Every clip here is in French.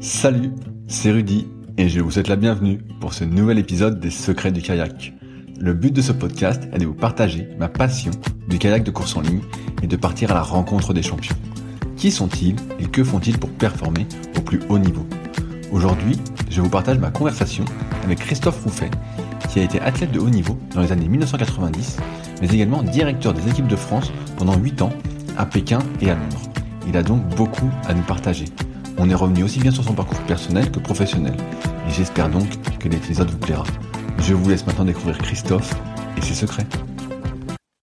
Salut, c'est Rudy et je vous souhaite la bienvenue pour ce nouvel épisode des Secrets du kayak. Le but de ce podcast est de vous partager ma passion du kayak de course en ligne et de partir à la rencontre des champions. Qui sont-ils et que font-ils pour performer au plus haut niveau? Aujourd'hui, je vous partage ma conversation avec Christophe Rouffet, qui a été athlète de haut niveau dans les années 1990, mais également directeur des équipes de France pendant 8 ans à Pékin et à Londres. Il a donc beaucoup à nous partager. On est revenu aussi bien sur son parcours personnel que professionnel. Et j'espère donc que l'épisode vous plaira. Je vous laisse maintenant découvrir Christophe et ses secrets.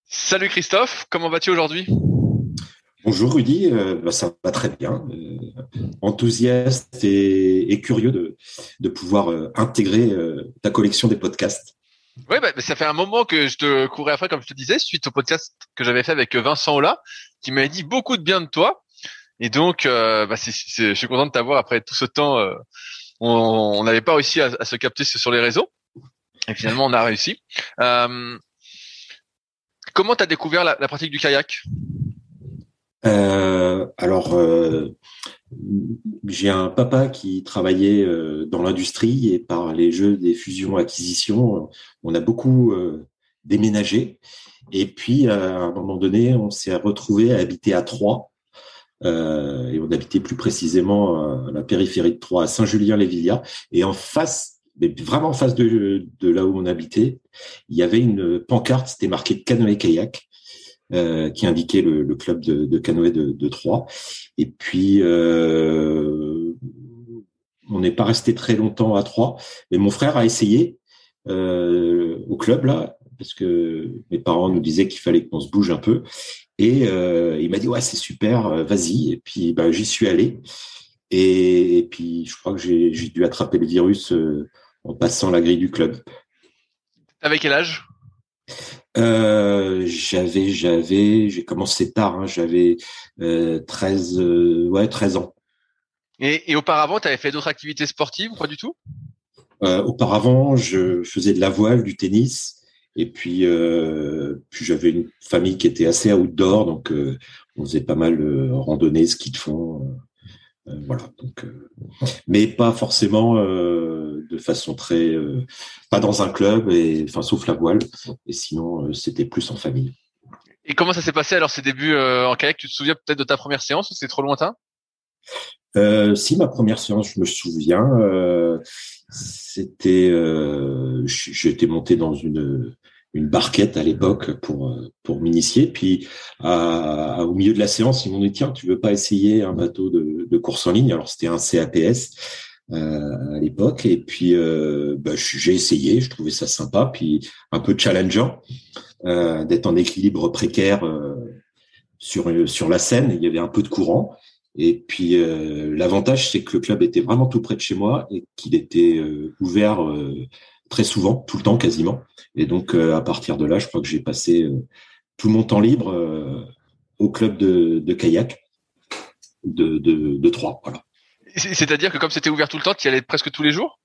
Salut Christophe, comment vas-tu aujourd'hui? Bonjour Rudy, euh, bah, ça va très bien. Euh, enthousiaste et, curieux de, de pouvoir euh, intégrer ta collection des podcasts. Oui, bah, ça fait un moment que je te courais après, comme je te disais, suite au podcast que j'avais fait avec Vincent Ola, qui m'avait dit beaucoup de bien de toi. Et donc, euh, bah, je suis content de t'avoir après tout ce temps. Euh, on n'avait pas réussi à, se capter sur les réseaux. Et finalement, on a réussi. Euh, comment tu as découvert la, pratique du kayak? Alors, j'ai un papa qui travaillait dans l'industrie et par les jeux des fusions-acquisitions, on a beaucoup déménagé. Et puis, à un moment donné, on s'est retrouvé à habiter à Troyes euh, et on habitait plus précisément à la périphérie de Troyes, à Saint-Julien-les-Villas. Et en face, mais vraiment en face de, de, là où on habitait, il y avait une pancarte, c'était marqué canoë-kayak. Euh, qui indiquait le, le club de, de, canoë de, de Troyes. Et puis, euh, on n'est pas resté très longtemps à Troyes, mais mon frère a essayé euh, au club là, parce que mes parents nous disaient qu'il fallait qu'on se bouge un peu. Et euh, il m'a dit ouais c'est super, euh, vas-y. Et puis bah, j'y suis allé. Et, puis je crois que j'ai dû attraper le virus euh, en passant la grille du club. Avec quel âge? J'avais j'avais j'ai commencé tard. Hein, j'avais 13 ouais 13 ans. Et, et auparavant, tu avais fait d'autres activités sportives ou pas du tout? Auparavant, je faisais de la voile, du tennis. Et puis, euh, puis j'avais une famille qui était assez outdoor, donc euh, on faisait pas mal de randonnées, ski de fond, euh, voilà. Donc, mais pas forcément de façon très, pas dans un club, et enfin sauf la voile. Et sinon, c'était plus en famille. Et comment ça s'est passé alors ces débuts en kayak? Tu te souviens peut-être de ta première séance ou c'est trop lointain? Euh, si ma première séance, je me souviens, euh, c'était, euh, j'étais monté dans une une barquette à l'époque pour pour m'initier. Puis à, au milieu de la séance, ils m'ont dit tiens, tu veux pas essayer un bateau de, de course en ligne? Alors c'était un CAPS euh, à l'époque. Et puis euh, bah, j'ai essayé, je trouvais ça sympa, puis un peu challengeant euh, d'être en équilibre précaire sur sur la scène. Il y avait un peu de courant. Et puis euh, l'avantage, c'est que le club était vraiment tout près de chez moi et qu'il était euh, ouvert euh, très souvent, tout le temps quasiment. Et donc à partir de là, je crois que j'ai passé tout mon temps libre au club de, de kayak de, de, de Troyes. Voilà. C'est-à-dire que comme c'était ouvert tout le temps, tu y allais presque tous les jours?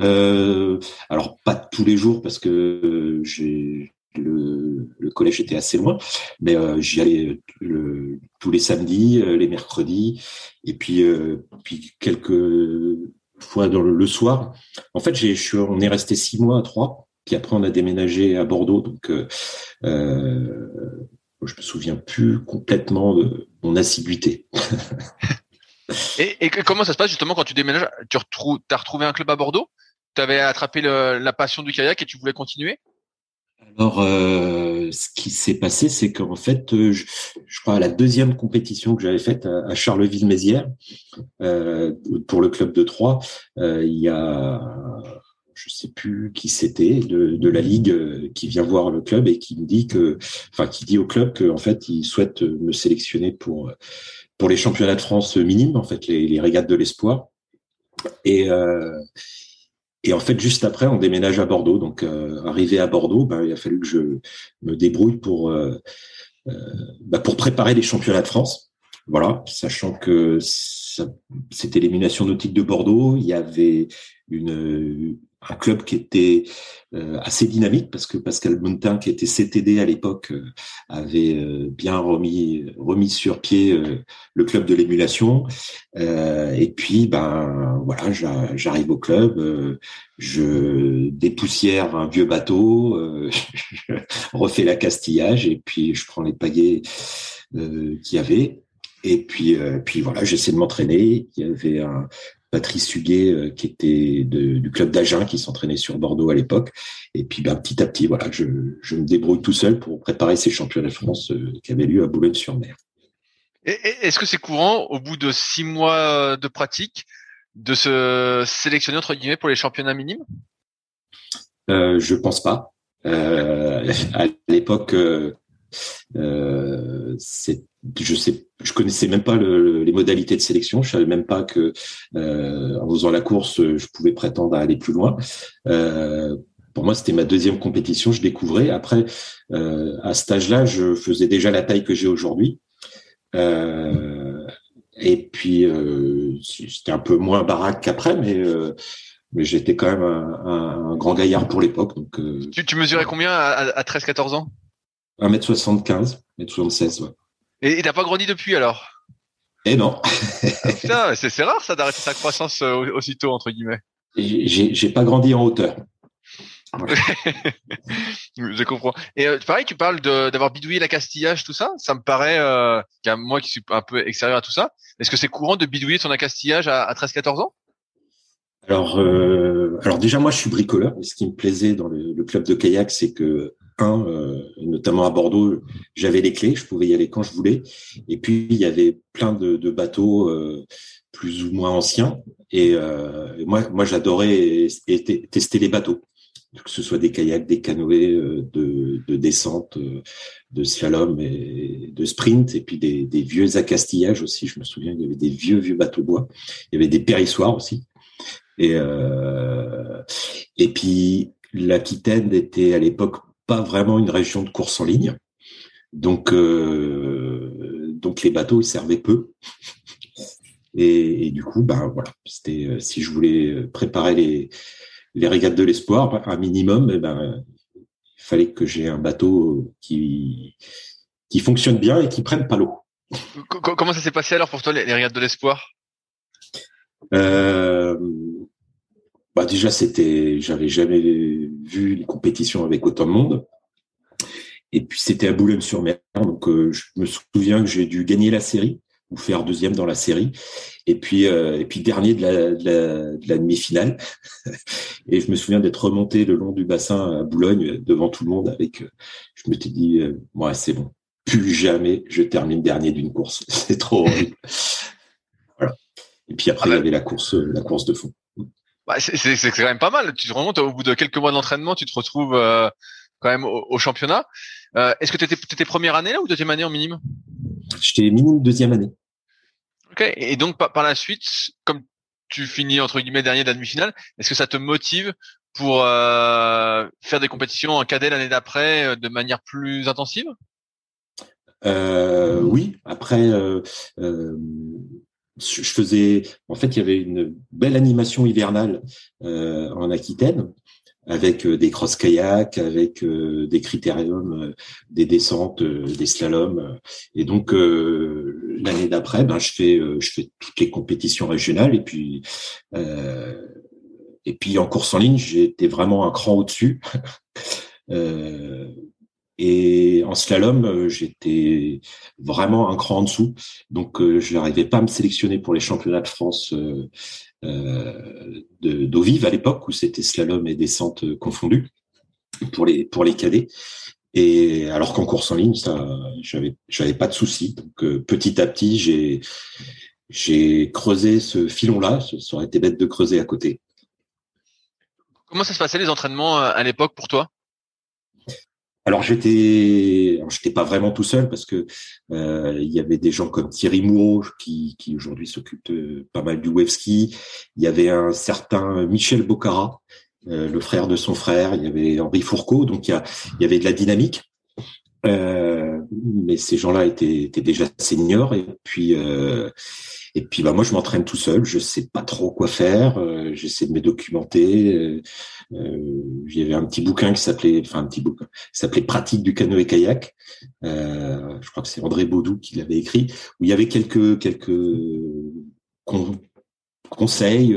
Euh, Alors pas tous les jours parce que j'ai le, le, collège était assez loin, mais euh, j'y allais le, tous les samedis, euh, les mercredis, et puis euh, puis quelques fois le, soir. En fait, j'ai, on est resté six mois à Troyes, puis après on a déménagé à Bordeaux, donc euh, je me souviens plus complètement de mon assiduité. et, comment ça se passe justement quand tu déménages? Tu as retrouvé un club à Bordeaux? Tu avais attrapé la passion du kayak et tu voulais continuer? Alors, euh, ce qui s'est passé, c'est qu'en fait, euh, je, crois à la deuxième compétition que j'avais faite à, Charleville-Mézières euh, pour le club de Troyes, il y a, je sais plus qui c'était de, la ligue qui vient voir le club et qui me dit que, enfin, qui dit au club qu'en fait, il souhaite me sélectionner pour pour les championnats de France minimes, en fait, les, les régates de l'espoir. Et et en fait, juste après, on déménage à Bordeaux. Donc, euh, arrivé à Bordeaux, ben, il a fallu que je me débrouille pour euh, euh, ben, pour préparer les championnats de France. Voilà, sachant que c'était l'élimination nautique de Bordeaux. Il y avait un club qui était euh, assez dynamique parce que Pascal Montin, qui était CTD à l'époque, euh, avait euh, bien remis remis sur pied le club de l'émulation. et puis, ben voilà, j'arrive au club, je dépoussière un vieux bateau, je refais la castillage et puis je prends les pagaies qu'il y avait. Et puis, puis voilà, j'essaie de m'entraîner. Il y avait un, Patrice Huguet euh, qui était du club d'Agen qui s'entraînait sur Bordeaux à l'époque et puis ben, petit à petit voilà je, je, me débrouille tout seul pour préparer ces championnats de France euh, qui avaient lieu à Boulogne-sur-Mer. Est-ce que c'est courant au bout de six mois de pratique de se sélectionner entre guillemets pour les championnats minimes? Euh, Je pense pas. Euh, à l'époque, euh, je sais, connaissais même pas le, les modalités de sélection. Je savais même pas que euh, en faisant la course, je pouvais prétendre à aller plus loin. Euh, pour moi, c'était ma deuxième compétition. Je découvrais. Après, à cet âge-là, je faisais déjà la taille que j'ai aujourd'hui. Et puis, c'était un peu moins baraque qu'après, mais j'étais quand même un, grand gaillard pour l'époque. Tu mesurais combien à, à 13-14 ans? 1m75, 1m76, ouais. Et t'as pas grandi depuis alors? Eh non. Ah, c'est rare ça d'arrêter sa croissance euh, aussitôt entre guillemets. J'ai pas grandi en hauteur. je comprends. Et euh, pareil, tu parles d'avoir bidouillé la castillage, tout ça. Ça me paraît, euh, moi qui suis un peu extérieur à tout ça, est-ce que c'est courant de bidouiller son accastillage à, à 13-14 ans? Alors, euh, alors déjà moi je suis bricoleur. Ce qui me plaisait dans le, le club de kayak, c'est que un, euh, notamment à Bordeaux, j'avais les clés, je pouvais y aller quand je voulais. Et puis il y avait plein de, de bateaux euh, plus ou moins anciens. Et euh, moi, moi j'adorais tester les bateaux, que ce soit des kayaks, des canoës de, de descente, de slalom et de sprint, et puis des, des vieux accastillages aussi. Je me souviens, il y avait des vieux vieux bateaux bois. Il y avait des périssoirs aussi. Et et puis l'Aquitaine était à l'époque pas vraiment une région de course en ligne. Donc, euh, donc les bateaux ils servaient peu. Et, et, du coup, ben voilà, c'était euh, si je voulais préparer les les régates de l'espoir, un minimum, eh ben il fallait que j'ai un bateau qui qui fonctionne bien et qui prenne pas l'eau. Comment ça s'est passé alors pour toi les, régates de l'espoir? Euh, bah déjà c'était, j'avais jamais vu une compétition avec autant de monde. Et puis c'était à Boulogne-sur-Mer, donc euh, je me souviens que j'ai dû gagner la série ou faire deuxième dans la série, et puis euh, et puis dernier de la, de la, de la demi-finale. et je me souviens d'être remonté le long du bassin à Boulogne devant tout le monde avec. Euh, je m'étais dit, ouais c'est bon, plus jamais je termine dernier d'une course, c'est trop horrible. voilà. Et puis après il y avait la course la course de fond. Bah, c'est quand même pas mal. Tu te rends compte, au bout de quelques mois d'entraînement, tu te retrouves euh, quand même au, championnat. Euh, Est-ce que tu étais, étais, première année là ou deuxième année en minime? J'étais minime deuxième année. Ok. Et donc par, par, la suite, comme tu finis entre guillemets dernier de la demi-finale, est-ce que ça te motive pour euh, faire des compétitions en cadet l'année d'après euh, de manière plus intensive? Euh, Oui. Après, je faisais, en fait, il y avait une belle animation hivernale en Aquitaine avec des cross kayak, avec des critériums, des descentes, des slaloms. Et donc l'année d'après, ben je fais je fais toutes les compétitions régionales et puis et puis en course en ligne, j'étais vraiment un cran au-dessus. euh, et en slalom, euh, j'étais vraiment un cran en dessous. Donc, euh, je n'arrivais pas à me sélectionner pour les championnats de France euh, d'eau vive à l'époque, où c'était slalom et descente confondus pour les pour les cadets. Et alors qu'en course en ligne, ça, j'avais j'avais pas de soucis. Donc, petit à petit, j'ai j'ai creusé ce filon-là. Ça aurait été bête de creuser à côté. Comment ça se passait les entraînements à l'époque pour toi? Alors j'étais, j'étais pas vraiment tout seul parce que euh, il y avait des gens comme Thierry Moureau qui, qui aujourd'hui s'occupe pas mal du web ski. Il y avait un certain Michel Bocara, euh, le frère de son frère. Il y avait Henri Fourcault, donc il y, avait de la dynamique. Euh, mais ces gens-là étaient, déjà seniors et puis euh, et puis bah moi je m'entraîne tout seul, je sais pas trop quoi faire, euh, j'essaie de me documenter. Euh, euh, il y avait un petit bouquin qui s'appelait, enfin un petit bouquin, qui s'appelait Pratique du canoë kayak. Euh, je crois que c'est André Baudou qui l'avait écrit, où il y avait quelques quelques conseils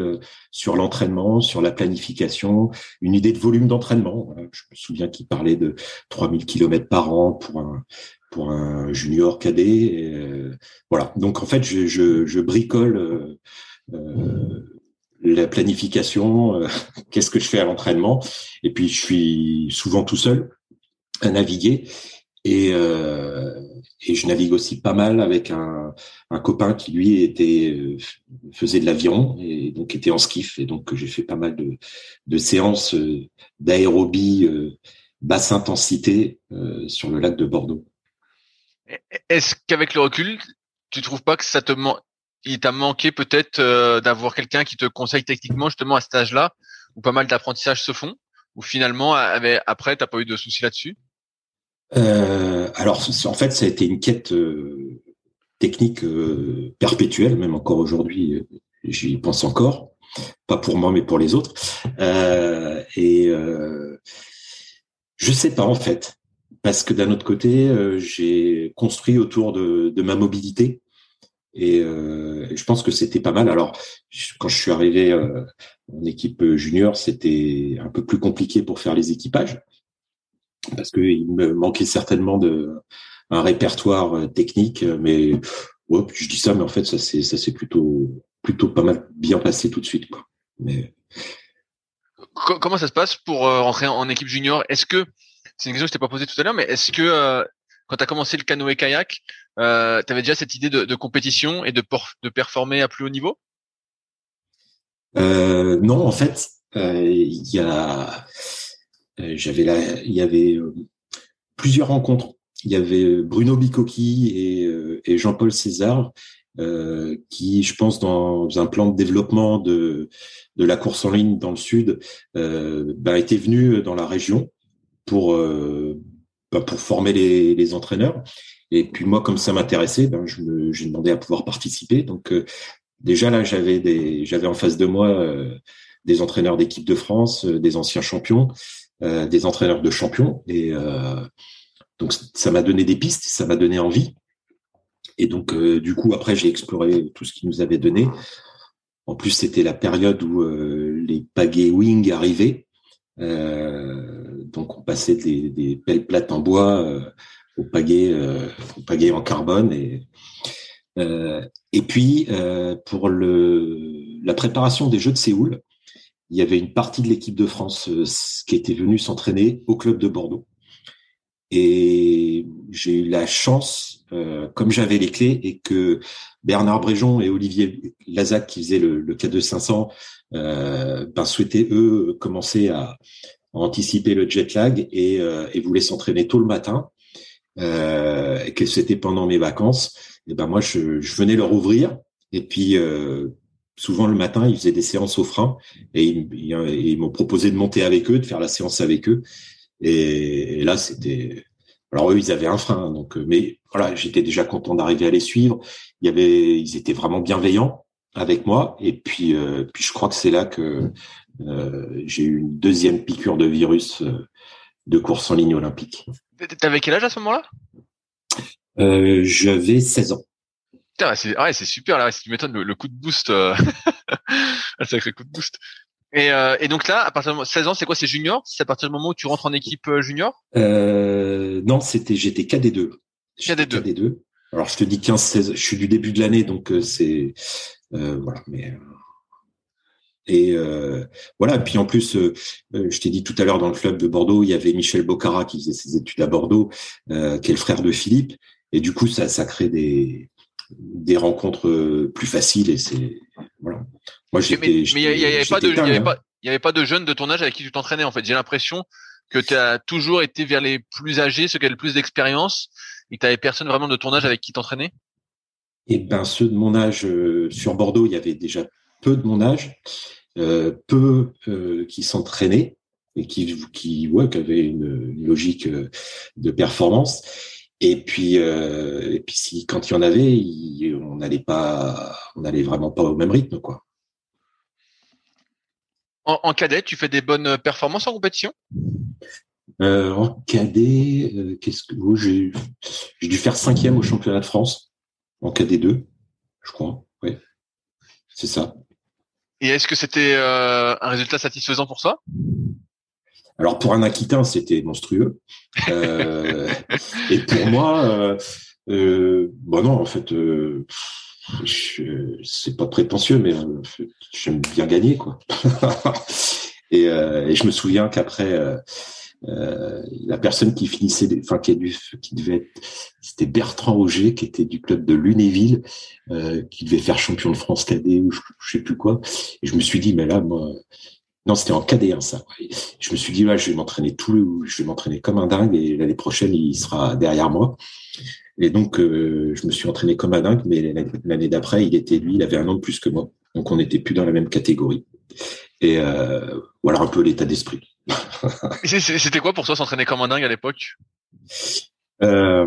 sur l'entraînement, sur la planification, une idée de volume d'entraînement. Je me souviens qu'il parlait de 3000 km par an pour un, pour un junior cadet. Euh, voilà. Donc en fait, je, je, je bricole euh, euh la planification. Euh, qu'est-ce que je fais à l'entraînement Et puis je suis souvent tout seul à naviguer. Et, et je navigue aussi pas mal avec un, un copain qui lui était faisait de l'aviron et donc était en skiff et donc j'ai fait pas mal de, de séances d'aérobie basse intensité sur le lac de Bordeaux. Est-ce qu'avec le recul, tu trouves pas que ça te il t'a manqué peut-être euh, d'avoir quelqu'un qui te conseille techniquement justement à cet âge-là où pas mal d'apprentissages se font ou finalement après t'as pas eu de soucis là-dessus? Euh, Alors en fait ça a été une quête euh, technique perpétuelle même encore aujourd'hui j'y pense encore. Pas pour moi mais pour les autres. Et je sais pas en fait parce que d'un autre côté, euh, j'ai construit autour de, de, ma mobilité et euh, je pense que c'était pas mal. Alors, quand je suis arrivé euh, en équipe junior, c'était un peu plus compliqué pour faire les équipages parce qu'il me manquait certainement de un répertoire technique, mais ouais, je dis ça, mais en fait, ça s'est ça plutôt plutôt pas mal bien passé tout de suite. Quoi. Mais comment ça se passe pour rentrer en équipe junior? Est-ce que c'est une question que je t'ai pas posée tout à l'heure, mais est-ce que euh, quand tu as commencé le canoë kayak, euh, tu avais déjà cette idée de, compétition et de, de performer à plus haut niveau? Euh, Non, en fait, il y a, j'avais là, il y avait plusieurs rencontres. Il y avait Bruno Bicocchi et, Jean-Paul César qui, je pense, dans un plan de développement de, de la course en ligne dans le sud, euh, bah, étaient venus dans la région pour euh, bah, pour former les, entraîneurs. Et puis moi, comme ça m'intéressait, ben je j'ai demandé à pouvoir participer. Donc euh, déjà là, j'avais j'avais en face de moi euh, des entraîneurs d'équipe de France, des anciens champions, des entraîneurs de champions. Et donc ça m'a donné des pistes, ça m'a donné envie. Et donc du coup après j'ai exploré tout ce qu'ils nous avait donné. En plus c'était la période où les pagaies wing arrivaient. Donc on passait des, des belles plates en bois euh, au pagaie, euh, en carbone et et puis pour le la préparation des Jeux de Séoul, il y avait une partie de l'équipe de France qui était venue s'entraîner au club de Bordeaux. Et j'ai eu la chance, comme j'avais les clés et que Bernard Bréjon et Olivier Lazac, qui faisaient le, le K2 500, euh, ben, souhaitaient eux commencer à, anticiper le jet lag et, euh, et voulaient s'entraîner tôt le matin. Euh, que c'était pendant mes vacances. Et ben moi, je, je venais leur ouvrir et puis euh, souvent le matin, ils faisaient des séances au frein et ils, m'ont proposé de monter avec eux, de faire la séance avec eux. Et, là, c'était Alors eux, ils avaient un frein, donc mais voilà, j'étais déjà content d'arriver à les suivre. Il y avait, ils étaient vraiment bienveillants avec moi, et puis puis je crois que c'est là que j'ai eu une deuxième piqûre de virus de course en ligne olympique. T'avais quel âge à ce moment-là? Euh, J'avais 16 ans. Putain, c'est ouais, c'est super là. Si tu m'étonnes le, coup de boost, euh... c'est le coup de boost. Et, euh, et, donc là, à partir de 16 ans, c'est quoi C'est junior? C'est à partir du moment où tu rentres en équipe euh, junior? Euh, Non, c'était j'étais KD2. KD2. KD2. Alors je te dis 15-16. Je suis du début de l'année, donc euh, c'est voilà. Mais et euh, voilà. Et puis en plus, euh, euh, je t'ai dit tout à l'heure dans le club de Bordeaux, il y avait Michel Bocara qui faisait ses études à Bordeaux, euh, qui est le frère de Philippe. Et du coup, ça, ça crée des des rencontres plus faciles. Et c'est voilà. Moi, j'étais. Mais il n'y avait pas de, il y avait pas, il y avait pas de jeunes de ton âge avec qui tu t'entraînais. En fait, j'ai l'impression que tu as toujours été vers les plus âgés, ceux qui avaient le plus d'expérience, et tu n'avais personne vraiment de ton âge avec qui t'entraîner. Et eh ben ceux de mon âge sur Bordeaux, il y avait déjà peu de mon âge, euh, peu euh, qui s'entraînaient et qui, qui, ouais, qui avaient une, logique euh, de performance. Et puis, et puis si quand il y en avait, on n'allait pas, on n'allait vraiment pas au même rythme, quoi. En, cadet, tu fais des bonnes performances en compétition? En cadet, qu'est-ce que oh, j'ai dû faire cinquième au championnat de France en cadet 2, je crois. Oui, c'est ça. Et est-ce que c'était euh, un résultat satisfaisant pour toi? Alors pour un Aquitain, c'était monstrueux. Euh, et pour moi, euh, bon non, en fait, c'est pas prétentieux, mais j'aime bien gagner, quoi. et, et, je me souviens qu'après euh, la personne qui finissait, enfin qui, qui devait être, c'était Bertrand Auger, qui était du club de Lunéville, euh, qui devait faire champion de France cadet ou je, sais plus quoi. Et je me suis dit, mais là, moi, non, c'était en cadet, hein, ça. Je me suis dit, là, je vais m'entraîner tout, je vais m'entraîner comme un dingue et l'année prochaine, il sera derrière moi. Et donc, euh, je me suis entraîné comme un dingue, mais l'année d'après, il était lui, il avait un an de plus que moi, donc on n'était plus dans la même catégorie. Et voilà un peu l'état d'esprit. C'était quoi pour toi s'entraîner comme un dingue à l'époque? Euh,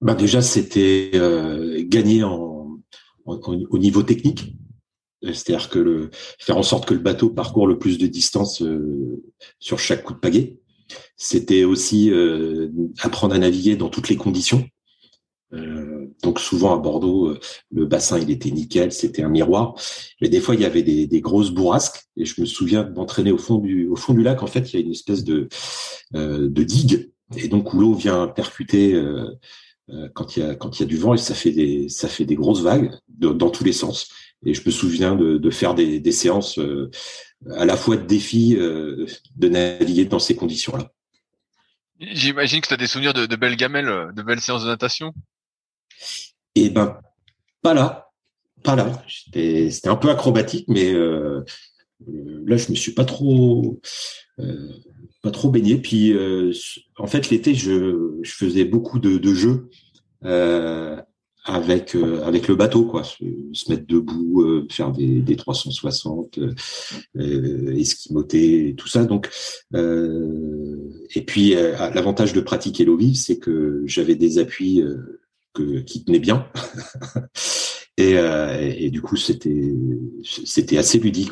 bah Déjà, c'était euh, gagner au niveau technique. C'est-à-dire que faire en sorte que le bateau parcourt le plus de distance euh, sur chaque coup de pagaie. C'était aussi apprendre à naviguer dans toutes les conditions. Euh, donc souvent à Bordeaux, euh, le bassin il était nickel, c'était un miroir. Mais des fois il y avait des, grosses bourrasques et je me souviens d'entraîner au fond du au fond du lac. En fait, il y a une espèce de euh, de digue et donc où l'eau vient percuter quand il y a quand il y a du vent et ça fait des ça fait des grosses vagues dans tous les sens. Et je me souviens de, de faire des, séances à la fois de défi de naviguer dans ces conditions-là. J'imagine que tu as des souvenirs de, de belles gamelles, de belles séances de natation? Et ben, pas là, pas là. C'était un peu acrobatique, mais euh, là, je me suis pas trop, euh, baigné. Puis, euh, en fait, l'été, je, faisais beaucoup de, jeux avec le bateau. Se, mettre debout, faire des, des 360, esquimoter, tout ça. Et puis, l'avantage de pratiquer l'eau vive, c'est que j'avais des appuis qui tenait bien. Euh, et, du coup, c'était c'était assez ludique.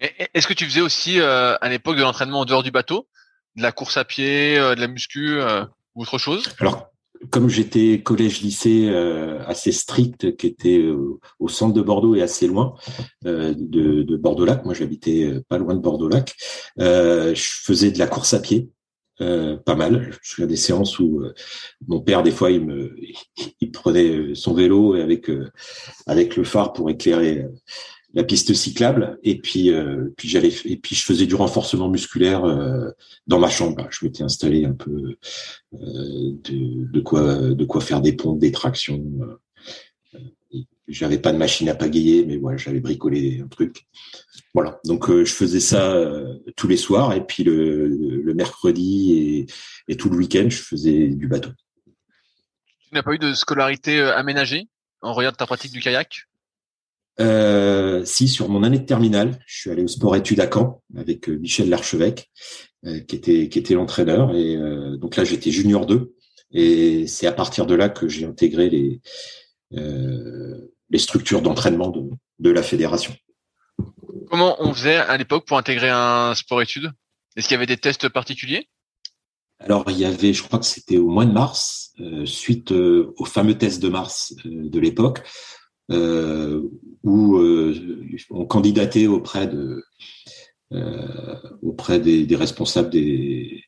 Est-ce que tu faisais aussi euh, à l'époque de l'entraînement en dehors du bateau, de la course à pied, euh, de la muscu ou autre chose? Alors, comme j'étais collège-lycée assez strict, qui était au centre de Bordeaux et assez loin de, de Bordeaux-Lac, moi j'habitais pas loin de Bordeaux-Lac, je faisais de la course à pied. Euh, pas mal. Je me souviens des séances où euh, mon père, des fois, il me, il prenait son vélo avec euh, avec le phare pour éclairer la piste cyclable. Et puis, puis j'allais, et puis je faisais du renforcement musculaire dans ma chambre. Je m'étais installé un peu de, de, quoi, de quoi faire des pompes, des tractions. J'avais pas de machine à pagayer, mais voilà, j'avais bricolé un truc. Voilà, donc euh, je faisais ça euh, tous les soirs et puis le, le mercredi et, et, tout le week-end, je faisais du bateau. Tu n'as pas eu de scolarité euh, aménagée en regard de ta pratique du kayak? Euh, Si, sur mon année de terminale, je suis allé au sport études à Caen avec Michel Larchevêque qui était qui était l'entraîneur. Et donc là, j'étais junior 2. Et c'est à partir de là que j'ai intégré les les structures d'entraînement de, de la fédération. Comment on faisait à l'époque pour intégrer un sport-études Est-ce qu'il y avait des tests particuliers? Alors il y avait, je crois que c'était au mois de mars, euh, suite euh, au fameux test de mars euh, de l'époque, où on candidatait auprès de auprès des, responsables des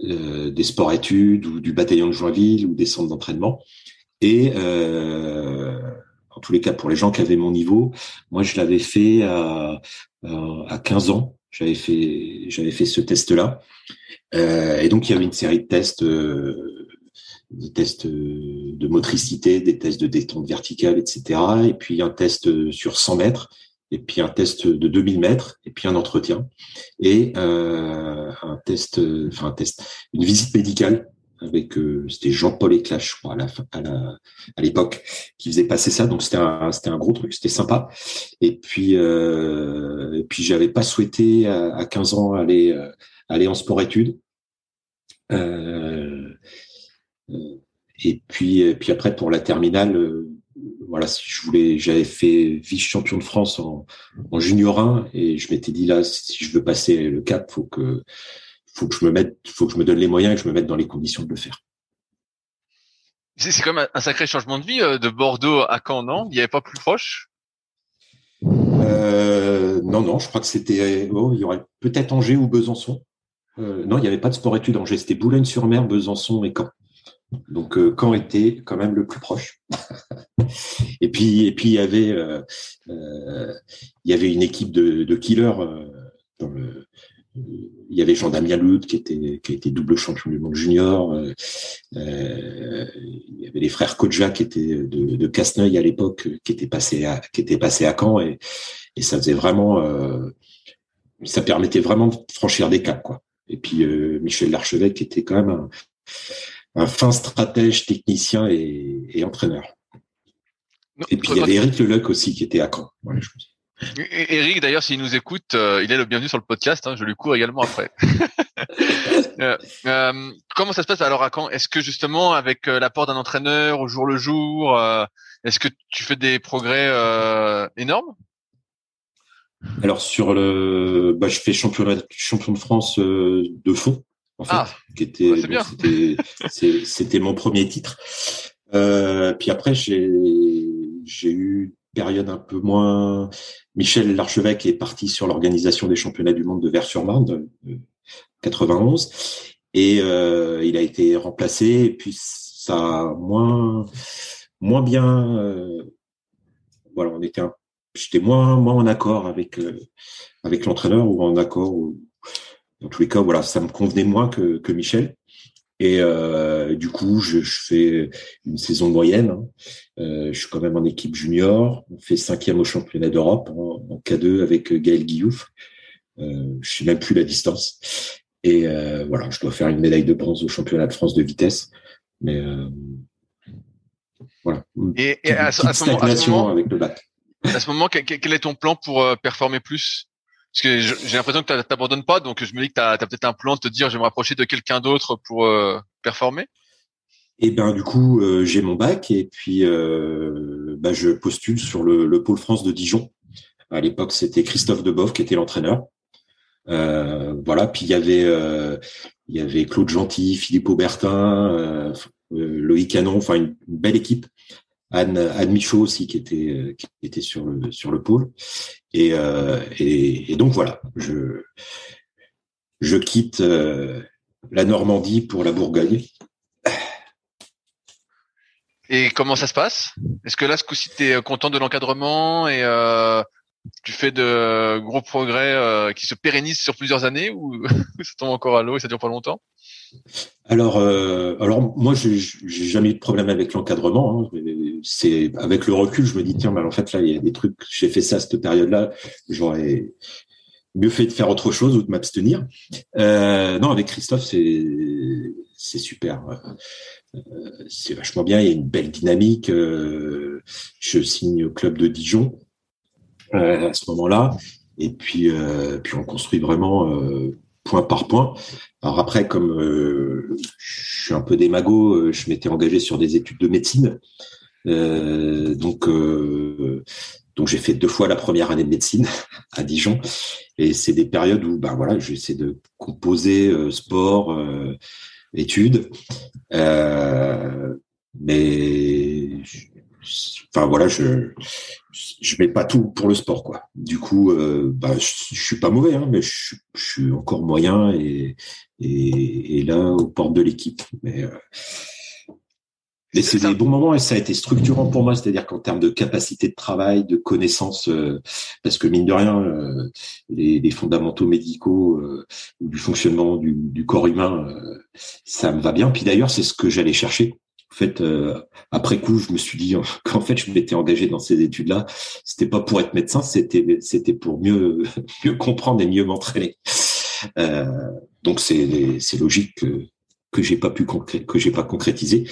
des sports-études ou du bataillon de Joinville ou des centres d'entraînement. Et tous les cas, pour les gens qui avaient mon niveau, moi je l'avais fait à, à 15 ans. J'avais fait j'avais fait ce test-là. Euh, et donc, il y avait une série de tests, euh, des tests de motricité, des tests de détente verticale, etc. Et puis un test sur 100 mètres, et puis un test de 2000 mètres, et puis un entretien, et euh, un test, enfin un test, une visite médicale avec c'était Jean-Paul Éclache, je crois, à l'époque, qui faisait passer ça. Donc c'était un c'était un gros truc, c'était sympa. Et puis euh, et puis j'avais pas souhaité à, à 15 ans aller aller en sport-études. Euh, euh, et puis, puis après pour la terminale, euh, voilà, si je voulais, j'avais fait vice champion de France en, en junior 1 et je m'étais dit là, si je veux passer le cap, faut que faut que je me mette, faut que je me donne les moyens et que je me mette dans les conditions de le faire. C'est quand même un sacré changement de vie de Bordeaux à Caen, non? Il n'y avait pas plus proche? Euh, Non, non, je crois que c'était, oh, il y aurait peut-être Angers ou Besançon. Euh, non, il n'y avait pas de sport-études Angers, c'était Boulogne-sur-Mer, Besançon et Caen. Donc euh, Caen était quand même le plus proche. et puis et puis il y avait euh, il y avait une équipe de, de killers dans le il y avait Jean-Damien Loud qui était qui a été double champion du monde junior. Euh, il y avait les frères Kodja qui étaient de, de Casneuil à l'époque, qui étaient passés à qui étaient passés à Caen et, et ça faisait vraiment ça permettait vraiment de franchir des caps quoi. Et puis euh, Michel Larchevêque était quand même un, fin stratège, technicien et, entraîneur. et puis il y avait Eric Leluc aussi qui était à Caen. Eric, d'ailleurs, s'il nous écoute, euh, il est le bienvenu sur le podcast. Hein, je lui cours également après. Euh, comment ça se passe alors à Caen Est-ce que justement, avec l'apport d'un entraîneur au jour le jour, est-ce que tu fais des progrès énormes? Alors sur le, bah, je fais championnat, champion de France euh, de fond, en fait, ah, qui était, c'était mon premier titre. Euh, puis après j'ai j'ai eu période un peu moins. Michel Larchevêque est parti sur l'organisation des championnats du monde de Vers-sur-Marne, 91, et euh, il a été remplacé. Et puis ça a moins moins bien. Euh, voilà, on était j'étais moins moins en accord avec euh, avec l'entraîneur ou en accord ou, dans tous les cas voilà ça me convenait moins que, que Michel et euh, du coup je, je, fais une saison moyenne hein. euh, je suis quand même en équipe junior. On fait cinquième au championnat d'Europe en, en, K2 avec Gaël Guillouf. Euh, je sais même plus la distance. Et euh, voilà je dois faire une médaille de bronze au championnat de France de vitesse. Mais euh, voilà. Et, et à, ce, moment, avec le bac. à ce moment, quel est ton plan pour euh, performer plus? Parce que j'ai l'impression que tu t'abandonnes pas, donc je me dis que tu as, peut-être un plan de te dire je vais me rapprocher de quelqu'un d'autre pour euh, performer. Et eh ben du coup, euh, j'ai mon bac et puis bah, je postule sur le, pôle France de Dijon. À l'époque, c'était Christophe Deboff qui était l'entraîneur. voilà, puis il y avait il y avait Claude Gentil, Philippe Aubertin, Loïc Canon, enfin une belle équipe Anne, Anne Michaud aussi qui était euh, qui était sur le sur le pôle et euh, et, donc voilà je je quitte euh, la Normandie pour la Bourgogne et comment ça se passe? Est-ce que là, ce coup-ci, tu es content de l'encadrement et euh, tu fais de gros progrès qui se pérennisent sur plusieurs années ou ça tombe encore à l'eau et ça dure pas longtemps? Alors, euh, alors moi, j'ai jamais eu de problème avec l'encadrement. Hein. C'est avec le recul, je me dis tiens, mais en fait là, il y a des trucs. J'ai fait ça à cette période-là. J'aurais mieux fait de faire autre chose ou de m'abstenir. Euh, non, avec Christophe, c'est c'est super. Euh, c'est vachement bien. Il y a une belle dynamique. Euh, je signe au club de Dijon à ce moment-là, et puis puis on construit vraiment point par point. Alors après, comme je suis un peu démago, je m'étais engagé sur des études de médecine. Donc donc j'ai fait deux fois la première année de médecine à Dijon. Et c'est des périodes où ben voilà j'essaie de composer euh, sport euh, études. Euh, mais enfin voilà je je mets pas tout pour le sport quoi. Du coup ben, je, suis pas mauvais hein, mais je, je, suis encore moyen et, et, et là aux portes de l'équipe. Mais mais c'est des bons moments et ça a été structurant pour moi, c'est-à-dire qu'en termes de capacité de travail, de connaissances, euh, parce que mine de rien, euh, les, les, fondamentaux médicaux euh, du fonctionnement du, du corps humain, ça me va bien. Puis d'ailleurs, c'est ce que j'allais chercher. En fait, après coup, je me suis dit qu'en fait, je m'étais engagé dans ces études-là. C'était pas pour être médecin, c'était c'était pour mieux mieux comprendre et mieux m'entraîner. donc c'est c'est logique que que j'ai pas pu que j'ai pas concrétisé.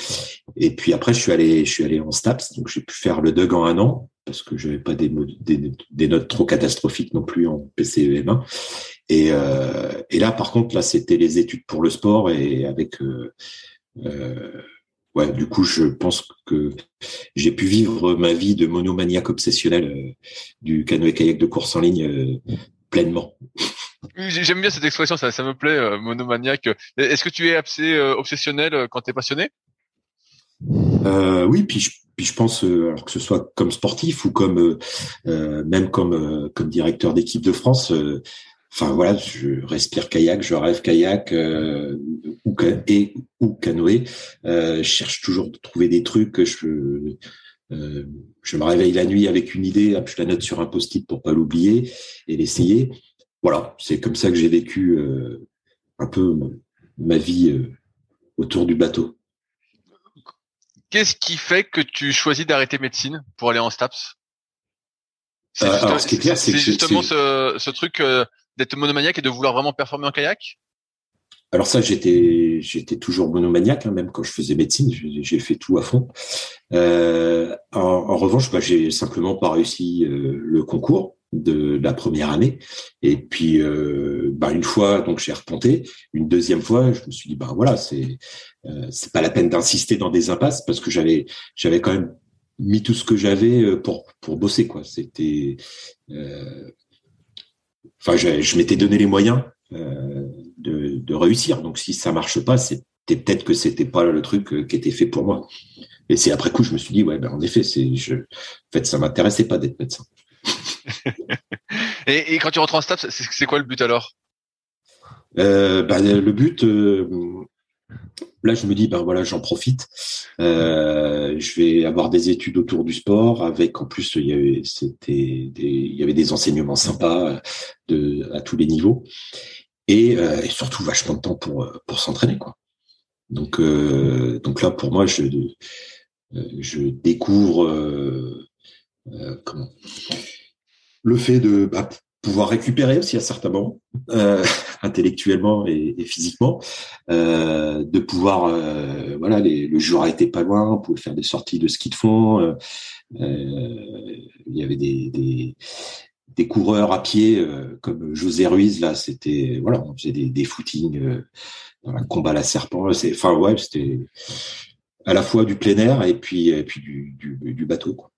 Et puis après, je suis allé, je suis allé en STAPS, donc j'ai pu faire le DUG en un an parce que j'avais pas des, des, notes trop catastrophiques non plus en PCEM1. Et, euh, et là, par contre, là, c'était les études pour le sport et avec euh, euh, ouais, du coup, je pense que j'ai pu vivre ma vie de monomaniaque obsessionnel euh, du canoë kayak de course en ligne euh, pleinement. J'aime bien cette expression, ça, me plaît, euh, monomaniaque. Est-ce que tu es assez euh, obsessionnel euh, quand tu es passionné Oui, puis je, pense, que ce soit comme sportif ou comme même comme directeur d'équipe de France. Enfin voilà, je respire kayak, je rêve kayak ou et ou canoë. je cherche toujours de trouver des trucs. Je je me réveille la nuit avec une idée, je la note sur un post-it pour pas l'oublier et l'essayer voilà, c'est comme ça que j'ai vécu euh, un peu ma vie euh, autour du bateau. Qu'est-ce qui fait que tu choisis d'arrêter médecine pour aller en STAPS C'est euh, justement ce, ce, truc d'être monomaniaque et de vouloir vraiment performer en kayak? Alors ça, j'étais j'étais toujours monomaniaque, hein, même quand je faisais médecine, j'ai fait tout à fond. Euh, en, en, revanche, bah, j'ai simplement pas réussi le concours de la première année. Et puis, euh, bah, une fois, donc j'ai reponté. Une deuxième fois, je me suis dit, bah voilà, c'est euh, c'est pas la peine d'insister dans des impasses parce que j'avais j'avais quand même mis tout ce que j'avais euh, pour pour bosser quoi. C'était, euh, enfin, je, je m'étais donné les moyens euh, de, de réussir. Donc, si ça marche pas, c'était peut-être que c'était pas le truc qui était fait pour moi. Et c'est après coup, je me suis dit, ouais, ben en effet, c'est, je, en fait, ça m'intéressait pas d'être médecin. Et, quand tu rentres en STAPS, c'est quoi le but alors? Euh, bah, Le but, euh, là je me dis, ben voilà, j'en profite. Euh, je vais avoir des études autour du sport, avec en plus il y avait, des enseignements sympas à tous les niveaux. Et, surtout vachement de temps pour, s'entraîner. Donc, là, pour moi, je, découvre comment? Le fait de bah, pouvoir récupérer aussi à certains moments, euh, intellectuellement et, physiquement, euh, de pouvoir, euh, voilà, les, le a été pas loin, on pouvait faire des sorties de ski de fond, euh, il y avait des, des, des, coureurs à pied comme José Ruiz, là, c'était, voilà, on faisait des, des footings dans la combat à la serpent, c'est, enfin ouais, c'était à la fois du plein air et puis, et puis du, du, du bateau, quoi.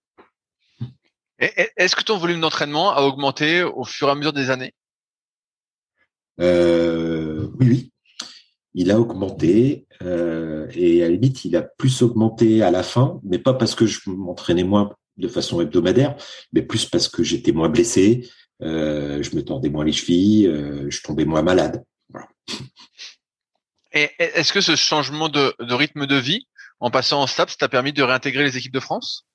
Est-ce que ton volume d'entraînement a augmenté au fur et à mesure des années? Euh, Oui, oui. Il a augmenté euh, et à la limite, il a plus augmenté à la fin, mais pas parce que je m'entraînais moins de façon hebdomadaire, mais plus parce que j'étais moins blessé, euh, je me tordais moins les chevilles, je tombais moins malade. Et est-ce que ce changement de, de, rythme de vie, en passant en STAPS, t'a permis de réintégrer les équipes de France?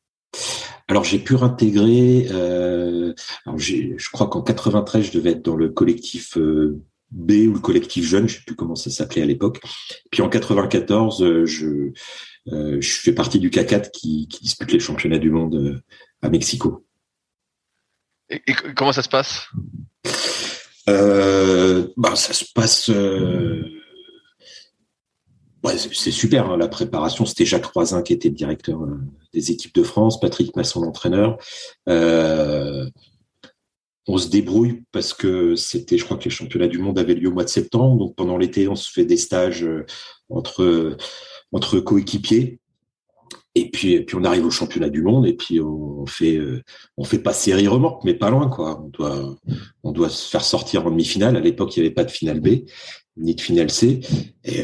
Alors j'ai pu réintégrer, euh, je crois qu'en 93 je devais être dans le collectif euh, B ou le collectif jeune, je sais plus comment ça s'appelait à l'époque. Puis en 94 euh, je euh, je fais partie du K4 qui, qui dispute les championnats du monde à Mexico. Et, comment ça se passe? Bah, ça se passe c'est super. Hein, la préparation, c'était Jacques Roisin qui était le directeur euh, des équipes de France, Patrick Masson l'entraîneur. Euh, on se débrouille parce que c'était, je crois que les championnats du monde avaient lieu au mois de septembre. Donc pendant l'été, on se fait des stages euh, entre entre coéquipiers. Et puis, puis on arrive au championnat du monde et puis on fait, on fait pas série remorque, mais pas loin quoi. On doit, on doit se faire sortir en demi-finale. À l'époque, il n'y avait pas de finale B ni de finale C. Et,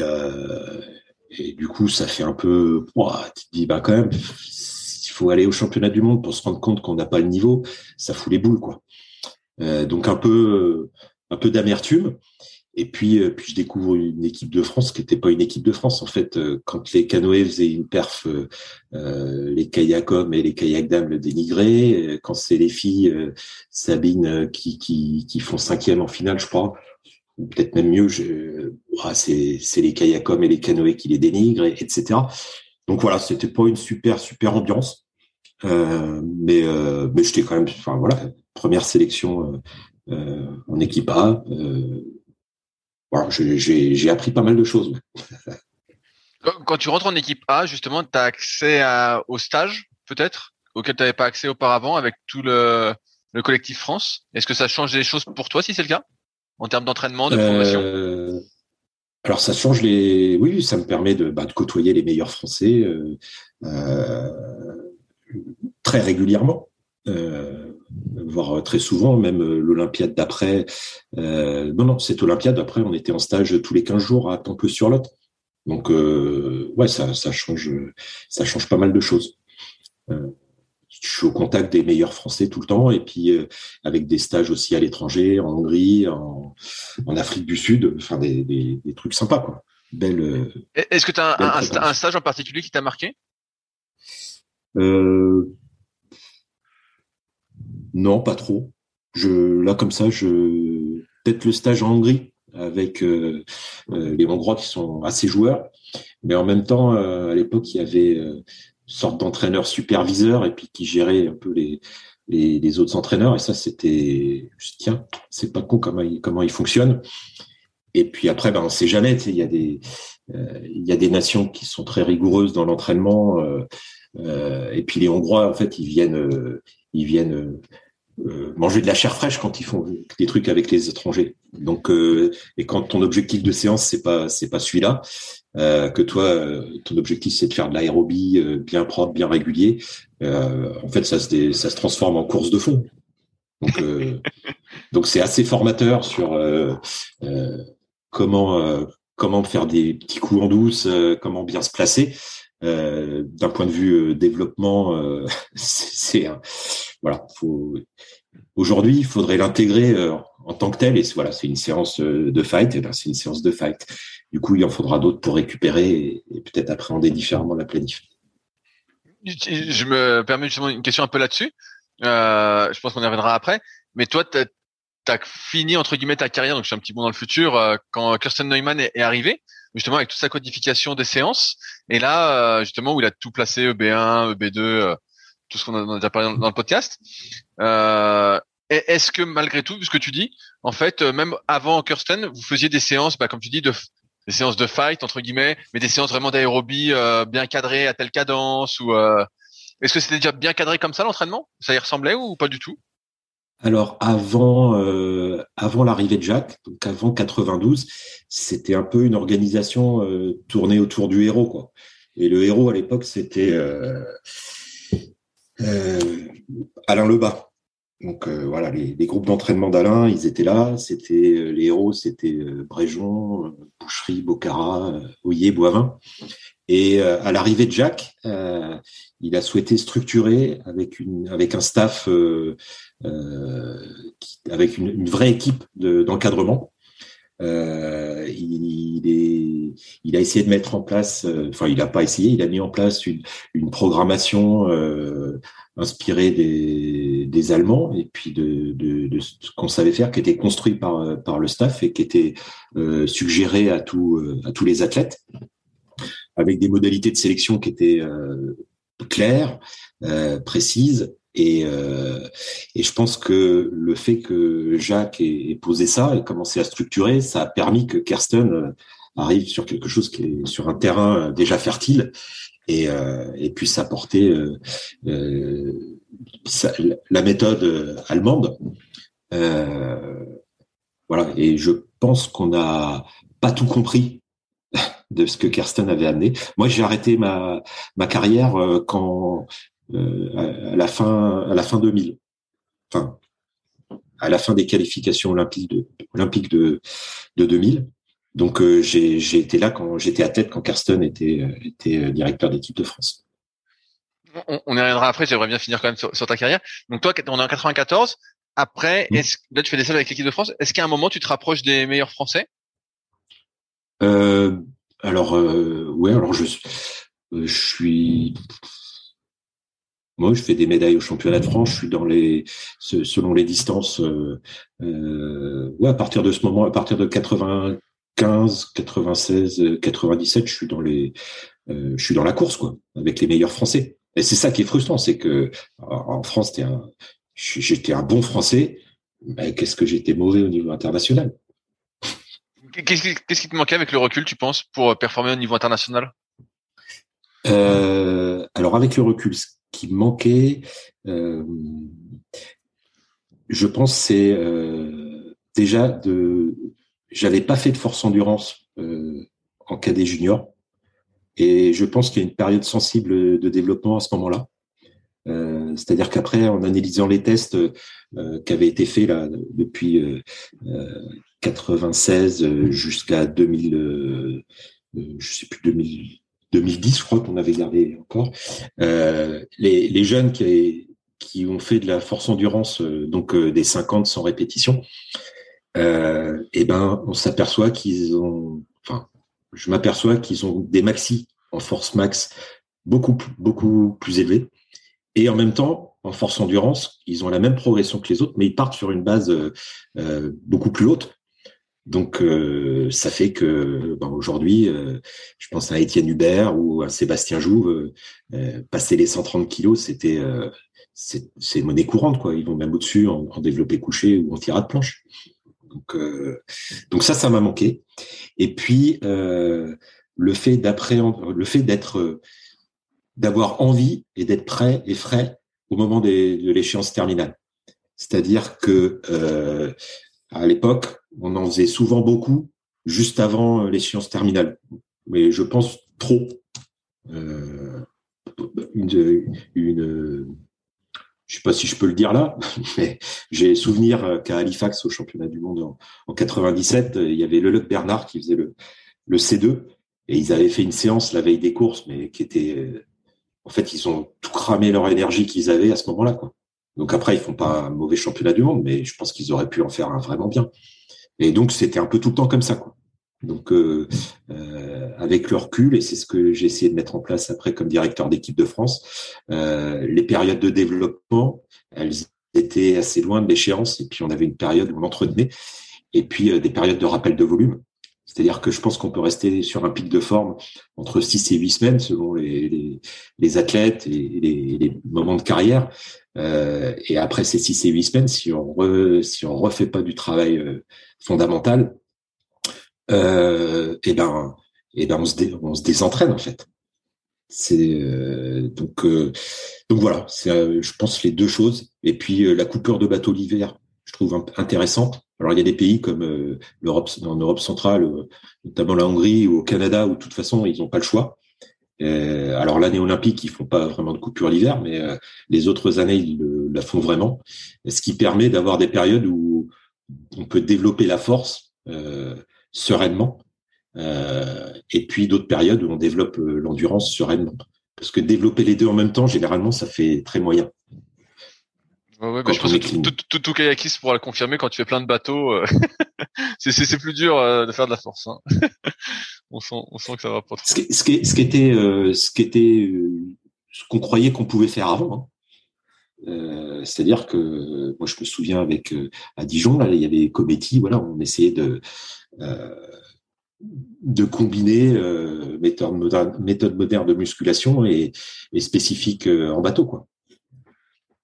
et du coup, ça fait un peu, tu te dis bah quand même, il faut aller au championnat du monde pour se rendre compte qu'on n'a pas le niveau. Ça fout les boules quoi. Euh, donc un peu, un peu d'amertume. Et puis, euh, puis je découvre une équipe de France qui n'était pas une équipe de France. En fait, euh, quand les canoës faisaient une perf, les kayak hommes et les kayak dames le dénigraient. Quand c'est les filles, Sabine qui, qui font cinquième en finale, je crois, peut-être même mieux, je, c'est, les kayak hommes et les canoës qui les dénigrent, etc. Donc voilà, c'était pas une super super ambiance, euh, mais mais j'étais quand même, enfin voilà, première sélection en équipe A j'ai appris pas mal de choses. Quand tu rentres en équipe A, justement, tu as accès au stage, peut-être, auquel tu n'avais pas accès auparavant avec tout le, collectif France. Est-ce que ça change des choses pour toi, si c'est le cas, en termes d'entraînement, de formation? Euh, Alors, ça change les. Oui, ça me permet de, bah, côtoyer les meilleurs Français euh, euh, très régulièrement voire très souvent, même euh, l'Olympiade d'après. Euh, non, non, cette Olympiade, après, on était en stage tous les 15 jours à Temple-sur-Lot. Donc, euh, ouais, ça, ça, change, ça change pas mal de choses. Euh, je suis au contact des meilleurs Français tout le temps, et puis euh, avec des stages aussi à l'étranger, en Hongrie, en, en, Afrique du Sud, enfin des, des, des trucs sympas, quoi. Belle. Est-ce que tu as un, un, stage en particulier qui t'a marqué? Euh, non, pas trop. Je, là, comme ça, je peut-être le stage en Hongrie avec euh, euh, les Hongrois qui sont assez joueurs, mais en même temps, euh, à l'époque, il y avait sorte d'entraîneur superviseur et puis qui gérait un peu les, les, autres entraîneurs. Et ça, c'était, tiens, c'est pas con comment il, comment il fonctionne. Et puis après, ben, on sait jamais. Il y a des, il y a des nations qui sont très rigoureuses dans l'entraînement. et puis les Hongrois, en fait, ils viennent, ils viennent euh, manger de la chair fraîche quand ils font des trucs avec les étrangers. Donc, euh, et quand ton objectif de séance c'est pas c'est pas celui-là, euh, que toi ton objectif c'est de faire de l'aérobie bien propre, bien régulier, en fait ça se ça se transforme en course de fond. Donc donc c'est assez formateur sur comment comment faire des petits coups en douce, comment bien se placer. Euh, d'un point de vue euh, développement, euh, c'est voilà. Faut, aujourd'hui, il faudrait l'intégrer en tant que tel. Et voilà, c'est une séance de fight. Et ben, c'est une séance de fight. Du coup, il en faudra d'autres pour récupérer et, peut-être appréhender différemment la planif. Je me permets justement une question un peu là-dessus. je pense qu'on y reviendra après. Mais toi, tu as fini entre guillemets ta carrière, donc je suis un petit peu dans le futur, quand Kirsten Neumann est, est arrivé justement avec toute sa codification des séances. Et là, euh, justement, où il a tout placé EB1, EB2, euh, tout ce qu'on a déjà parlé dans, le podcast. Euh, est-ce que malgré tout, ce que tu dis, en fait, même avant Kirsten, vous faisiez des séances, bah, comme tu dis, de des séances de fight entre guillemets, mais des séances vraiment d'aérobie bien cadrées à telle cadence ou est-ce que c'était déjà bien cadré comme ça l'entraînement? Ça y ressemblait ou pas du tout? Alors avant euh, avant l'arrivée de Jacques, donc avant 92, c'était un peu une organisation euh, tournée autour du héros quoi. Et le héros à l'époque c'était euh, Alain Lebas. Donc voilà, les, groupes d'entraînement d'Alain, ils étaient là. C'était les héros, c'était Bréjon, Boucherie, Bocara, Oyer, Boivin. Et à l'arrivée de Jacques, il a souhaité structurer avec un staff euh, avec une, vraie équipe d'encadrement. Euh, il, a essayé de mettre en place, euh, enfin il n'a pas essayé, il a mis en place une, programmation euh, inspirée des, des, Allemands et puis de, ce qu'on savait faire, qui était construit par, le staff et qui était euh, suggéré à, tout, à tous les athlètes, avec des modalités de sélection qui étaient claires, précises. Et, euh, je pense que le fait que Jacques ait, posé ça et commencé à structurer, ça a permis que Kirsten euh, arrive sur quelque chose qui est sur un terrain euh, déjà fertile et, euh, puisse apporter euh, euh la méthode allemande voilà, et je pense qu'on n'a pas tout compris de ce que Kirsten avait amené. Moi, j'ai arrêté ma, ma carrière quand à la fin à la fin 2000. Enfin, à la fin des qualifications olympiques de, olympiques de, de 2000. Donc euh, j'ai été là quand j'étais à tête quand Karsten était, euh, était euh, directeur d'équipe de France. On, on, y reviendra après. J'aimerais bien finir quand même sur, ta carrière. Donc toi, on est en 94. Après, mmh. est-ce, là tu fais des salles avec l'équipe de France. Est-ce qu'à un moment tu te rapproches des meilleurs Français? Euh, Alors euh, ouais, alors je je suis moi, je fais des médailles au championnat de France. Je suis dans les, selon les distances, euh, euh, ouais, à partir de ce moment, à partir de 95, 96, 97, je suis dans les, euh, je suis dans la course, quoi, avec les meilleurs Français. Et c'est ça qui est frustrant, c'est que en France, j'étais un bon Français, mais qu'est-ce que j'étais mauvais au niveau international? Qu'est-ce qui, te manquait avec le recul, tu penses, pour performer au niveau international? Euh, Alors avec le recul, qui manquait, euh, je pense, c'est euh, déjà de. J'avais pas fait de force endurance euh, en cadet junior, et je pense qu'il y a une période sensible de développement à ce moment-là. C'est-à-dire qu'après, en analysant les tests qui avaient été faits là depuis 96 jusqu'à 2000, je sais plus 2000 2010, je crois qu'on avait gardé encore. Euh, les, jeunes qui, ont fait de la force endurance, euh, donc euh, des 50 sans répétition, eh ben, on s'aperçoit qu'ils ont, je m'aperçois qu'ils ont des maxi en force max beaucoup beaucoup plus élevés, et en même temps, en force endurance, ils ont la même progression que les autres, mais ils partent sur une base beaucoup plus haute. Donc euh, ça fait que ben, aujourd'hui, euh, je pense à Étienne Hubert ou à Sébastien Jouve, euh, passer les 130 kilos, c'était c'est monnaie courante quoi. Ils vont même au-dessus en, en, développé couché ou en tirade de planche. Donc donc ça, ça m'a manqué. Et puis le fait le fait d'être d'avoir envie et d'être prêt et frais au moment des, de l'échéance terminale. C'est-à-dire que à l'époque, on en faisait souvent beaucoup juste avant euh, l'échéance terminale. Mais je pense trop. Euh, une, je sais pas si je peux le dire là, mais j'ai souvenir qu'à Halifax, au championnat du monde en, en 97, il y avait le Luc Bernard qui faisait le, le C2 et ils avaient fait une séance la veille des courses, mais qui était, en fait, ils ont tout cramé leur énergie qu'ils avaient à ce moment-là, quoi. Donc après, ils font pas un mauvais championnat du monde, mais je pense qu'ils auraient pu en faire un vraiment bien. Et donc c'était un peu tout le temps comme ça, quoi. Donc euh, euh, avec le recul, et c'est ce que j'ai essayé de mettre en place après comme directeur d'équipe de France, euh, les périodes de développement, elles étaient assez loin de l'échéance, et puis on avait une période où on entretenait, et puis euh, des périodes de rappel de volume. C'est-à-dire que je pense qu'on peut rester sur un pic de forme entre 6 et 8 semaines selon les, les, les athlètes et les, les, moments de carrière. Euh, et après ces 6 et 8 semaines, si on re, si on refait pas du travail euh, fondamental, euh, et ben, et ben on se, dé, on se désentraîne en fait. C'est euh, donc euh, donc voilà, c'est je pense les deux choses. Et puis la coupure de bateau l'hiver, je trouve intéressante. Alors il y a des pays comme l'Europe, en Europe centrale, notamment la Hongrie ou au Canada, où de toute façon ils n'ont pas le choix. Euh, alors l'année olympique, ils font pas vraiment de coupure l'hiver, mais euh, les autres années, ils la font vraiment. Ce qui permet d'avoir des périodes où on peut développer la force euh, sereinement, et puis d'autres périodes où on développe l'endurance sereinement. Parce que développer les deux en même temps, généralement, ça fait très moyen. Ouais, je pense que tout, tout, tout, kayakiste pourra le confirmer quand tu fais plein de bateaux. c'est plus dur de faire de la force. Hein. on sent, on sent que ça va pas trop. Ce qui, ce qui, ce qui était, euh, ce qui était, euh, ce qu'on croyait qu'on pouvait faire avant. Euh, C'est-à-dire que moi, je me souviens avec euh, à Dijon, là, il y avait Cometti, voilà, on essayait de euh, de combiner méthode moderne, méthode moderne de musculation et, et spécifique en bateau, quoi.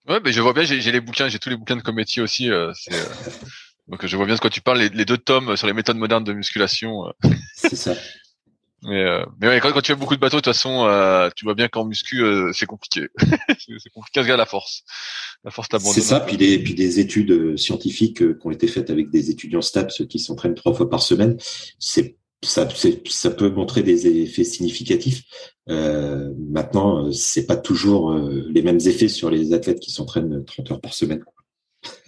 Ouais, mais je vois bien, j'ai les bouquins, j'ai tous les bouquins de Cometti aussi. donc je vois bien de quoi tu parles, les, les, deux tomes sur les méthodes modernes de musculation. C'est ça. Mais, euh, mais ouais, quand, quand, tu as beaucoup de bateaux, de toute façon, euh, tu vois bien qu'en muscu, euh, c'est compliqué. c'est compliqué à la force. La force t'abandonne. C'est ça, puis des, puis des études scientifiques qui ont été faites avec des étudiants STAPS qui s'entraînent trois fois par semaine, c'est ça, ça peut montrer des effets significatifs. Maintenant, c'est pas toujours les mêmes effets sur les athlètes qui s'entraînent 30 heures par semaine.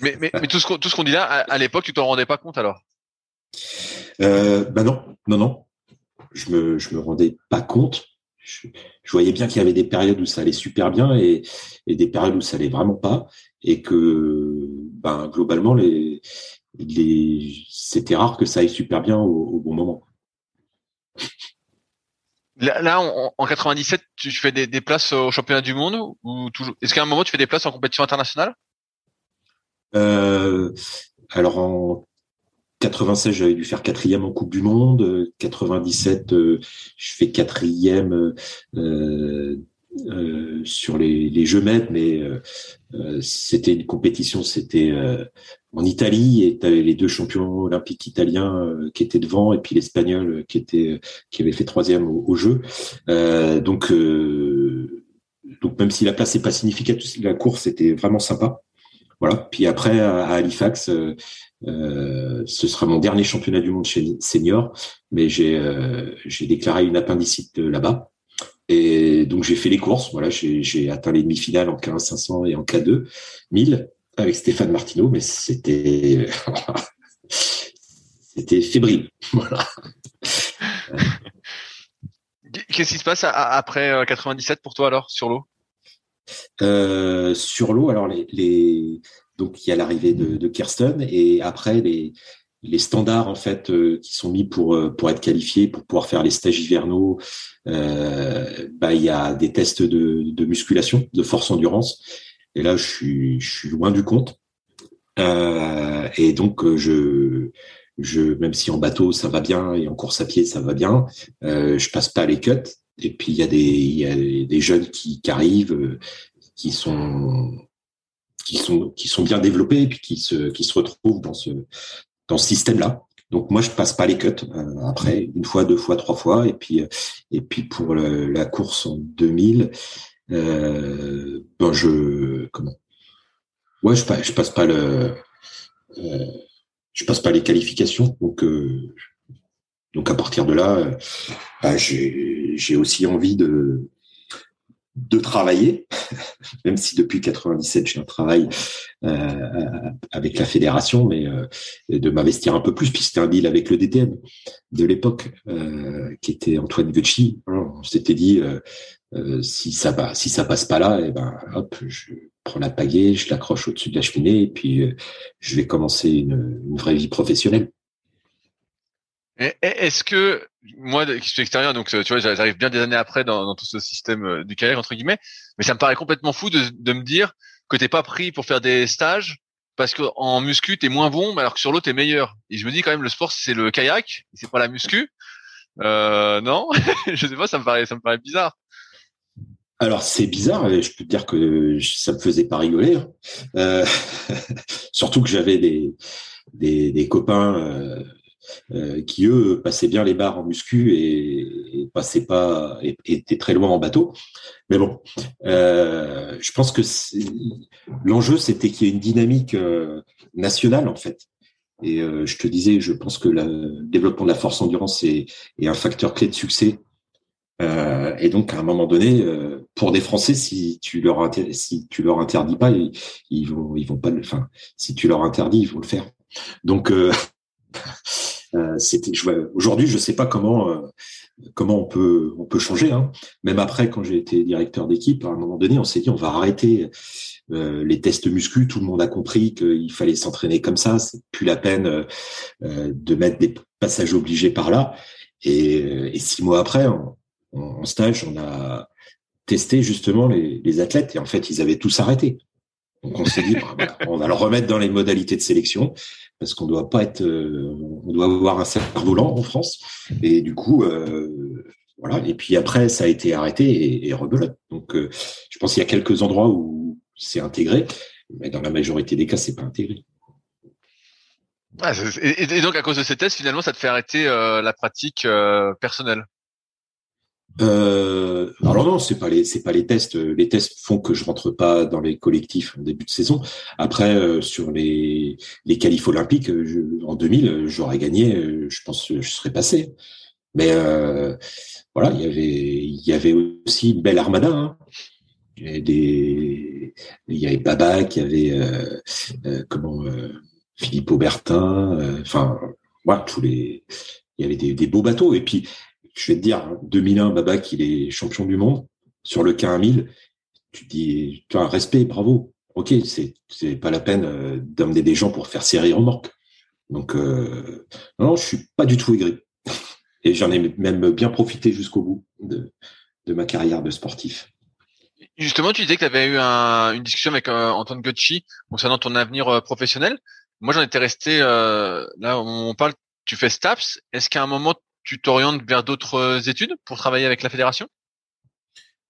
Mais, mais, mais tout ce qu'on qu'on dit là, à, à l'époque, tu t'en rendais pas compte alors? Euh, Bah non, non, non je me, je me rendais pas compte. Je, voyais bien qu'il y avait des périodes où ça allait super bien et, et, des périodes où ça allait vraiment pas et que ben, globalement les, les c'était rare que ça aille super bien au, bon moment. Là, en, en, 97, tu fais des, des, places au championnat du monde ou toujours Est-ce qu'à un moment tu fais des places en compétition internationale? Euh, Alors en 96, j'avais dû faire quatrième en Coupe du Monde. 97, euh, je fais quatrième euh, euh, sur les, les jeux maîtres, mais c'était une compétition, c'était en Italie et tu avais les deux champions olympiques italiens qui étaient devant et puis l'espagnol qui était qui avait fait troisième au, au jeu. donc donc même si la place n'est pas significative, la course était vraiment sympa. Voilà. Puis après à Halifax, euh, ce sera mon dernier championnat du monde chez senior, mais j'ai euh, déclaré une appendicite là-bas. Et donc j'ai fait les courses. Voilà, j'ai atteint les demi-finales en K1 500 et en K2 1000 avec Stéphane Martineau, mais c'était c'était fébrile. Voilà. Qu'est-ce qui se passe après 97 pour toi alors sur l'eau? Euh, Sur l'eau, alors les, les donc il y a l'arrivée de, de, Kirsten et après les, les standards en fait euh, qui sont mis pour euh, pour être qualifiés pour pouvoir faire les stages hivernaux. Euh, bah il y a des tests de, de, musculation, de force endurance. Et là je suis je suis loin du compte. Et donc je je même si en bateau ça va bien et en course à pied ça va bien, je passe pas les cuts. Et puis il y a des il y a des jeunes qui arrivent qui sont qui sont qui sont bien développés et puis qui se qui se retrouvent dans ce dans ce système-là. Donc moi je passe pas les cuts euh, après une fois, deux fois, trois fois et puis et puis pour la course en 2000, euh, ben je comment? Ouais, je passe je passe pas le euh, je passe pas les qualifications donc euh, donc à partir de là, bah, j'ai j'ai aussi envie de de travailler, même si depuis 97 j'ai un travail euh, avec la fédération, mais euh, de m'investir un peu plus, puis c'était un deal avec le DTM de l'époque, euh, qui était Antoine Vecchi. On s'était dit euh, si ça va, si ça passe pas là, eh ben hop, je prends la pagaie, je l'accroche au-dessus de la cheminée, et puis je vais commencer une vraie vie professionnelle. Est-ce que moi, qui suis extérieur, donc tu vois, j'arrive bien des années après dans, dans tout ce système euh, du carrière entre guillemets, mais ça me paraît complètement fou de, de me dire que t'es pas pris pour faire des stages parce que en muscu t'es moins bon, alors que sur l'eau t'es meilleur. Et je me dis quand même le sport c'est le kayak, c'est pas la muscu. Euh, non, je sais pas, ça me paraît, ça me paraît bizarre. Alors c'est bizarre, je peux te dire que ça me faisait pas rigoler, hein. euh, surtout que j'avais des, des, des copains. Euh, euh, qui eux passaient bien les barres en muscu et, passaient pas et, étaient très loin en bateau. Mais bon, euh, je pense que l'enjeu c'était qu'il y ait une dynamique euh, nationale en fait. Et je te disais, je pense que le développement de la force endurance est, un facteur clé de succès. Et donc à un moment donné, pour des Français, si tu leur si tu leur interdis pas, ils, ils vont ils vont pas le. Enfin, si tu leur interdis, ils vont le faire. Donc Euh, c'était aujourd'hui, je sais pas comment euh, comment on peut on peut changer. Hein. Même après, quand j'ai été directeur d'équipe, à un moment donné, on s'est dit on va arrêter euh, les tests muscu. Tout le monde a compris qu'il fallait s'entraîner comme ça. C'est plus la peine de mettre des passages obligés par là. Et, et six mois après, en, en, stage, on a testé justement les, les athlètes et en fait, ils avaient tous arrêté. Donc on s'est dit, bah, on va le remettre dans les modalités de sélection parce qu'on doit pas être, euh, on doit avoir un cerf-volant en France. Et du coup, euh, voilà. Et puis après, ça a été arrêté et, rebelote. Donc, euh, je pense qu'il y a quelques endroits où c'est intégré, mais dans la majorité des cas, c'est pas intégré. et, donc, à cause de ces tests, finalement, ça te fait arrêter la pratique personnelle? Euh, alors non, c'est pas les c'est pas les tests. Les tests font que je rentre pas dans les collectifs en début de saison. Après, euh, sur les les qualifs olympiques, en 2000, j'aurais gagné. je pense je serais passé. Mais euh, voilà, il y avait il y avait aussi belle armada. Hein. Il y avait des il y avait Babac, il y avait comment Philippe Aubertin. Enfin, voilà, tous les il y avait des, des beaux bateaux. Et puis je vais te dire, 2001, Babac, il est champion du monde sur le K1000. Tu dis, tu as un respect, bravo. Ok, c'est c'est pas la peine euh, d'amener des gens pour faire série remorque. Donc euh, non, je suis pas du tout aigri. Et j'en ai même bien profité jusqu'au bout de, de ma carrière de sportif. Justement, tu disais que tu avais eu un, une discussion avec euh, Antoine Gucci concernant ton avenir professionnel. Moi, j'en étais resté là. On parle, tu fais STAPS. Est-ce qu'à un moment tu t'orientes vers d'autres euh, études pour travailler avec la fédération?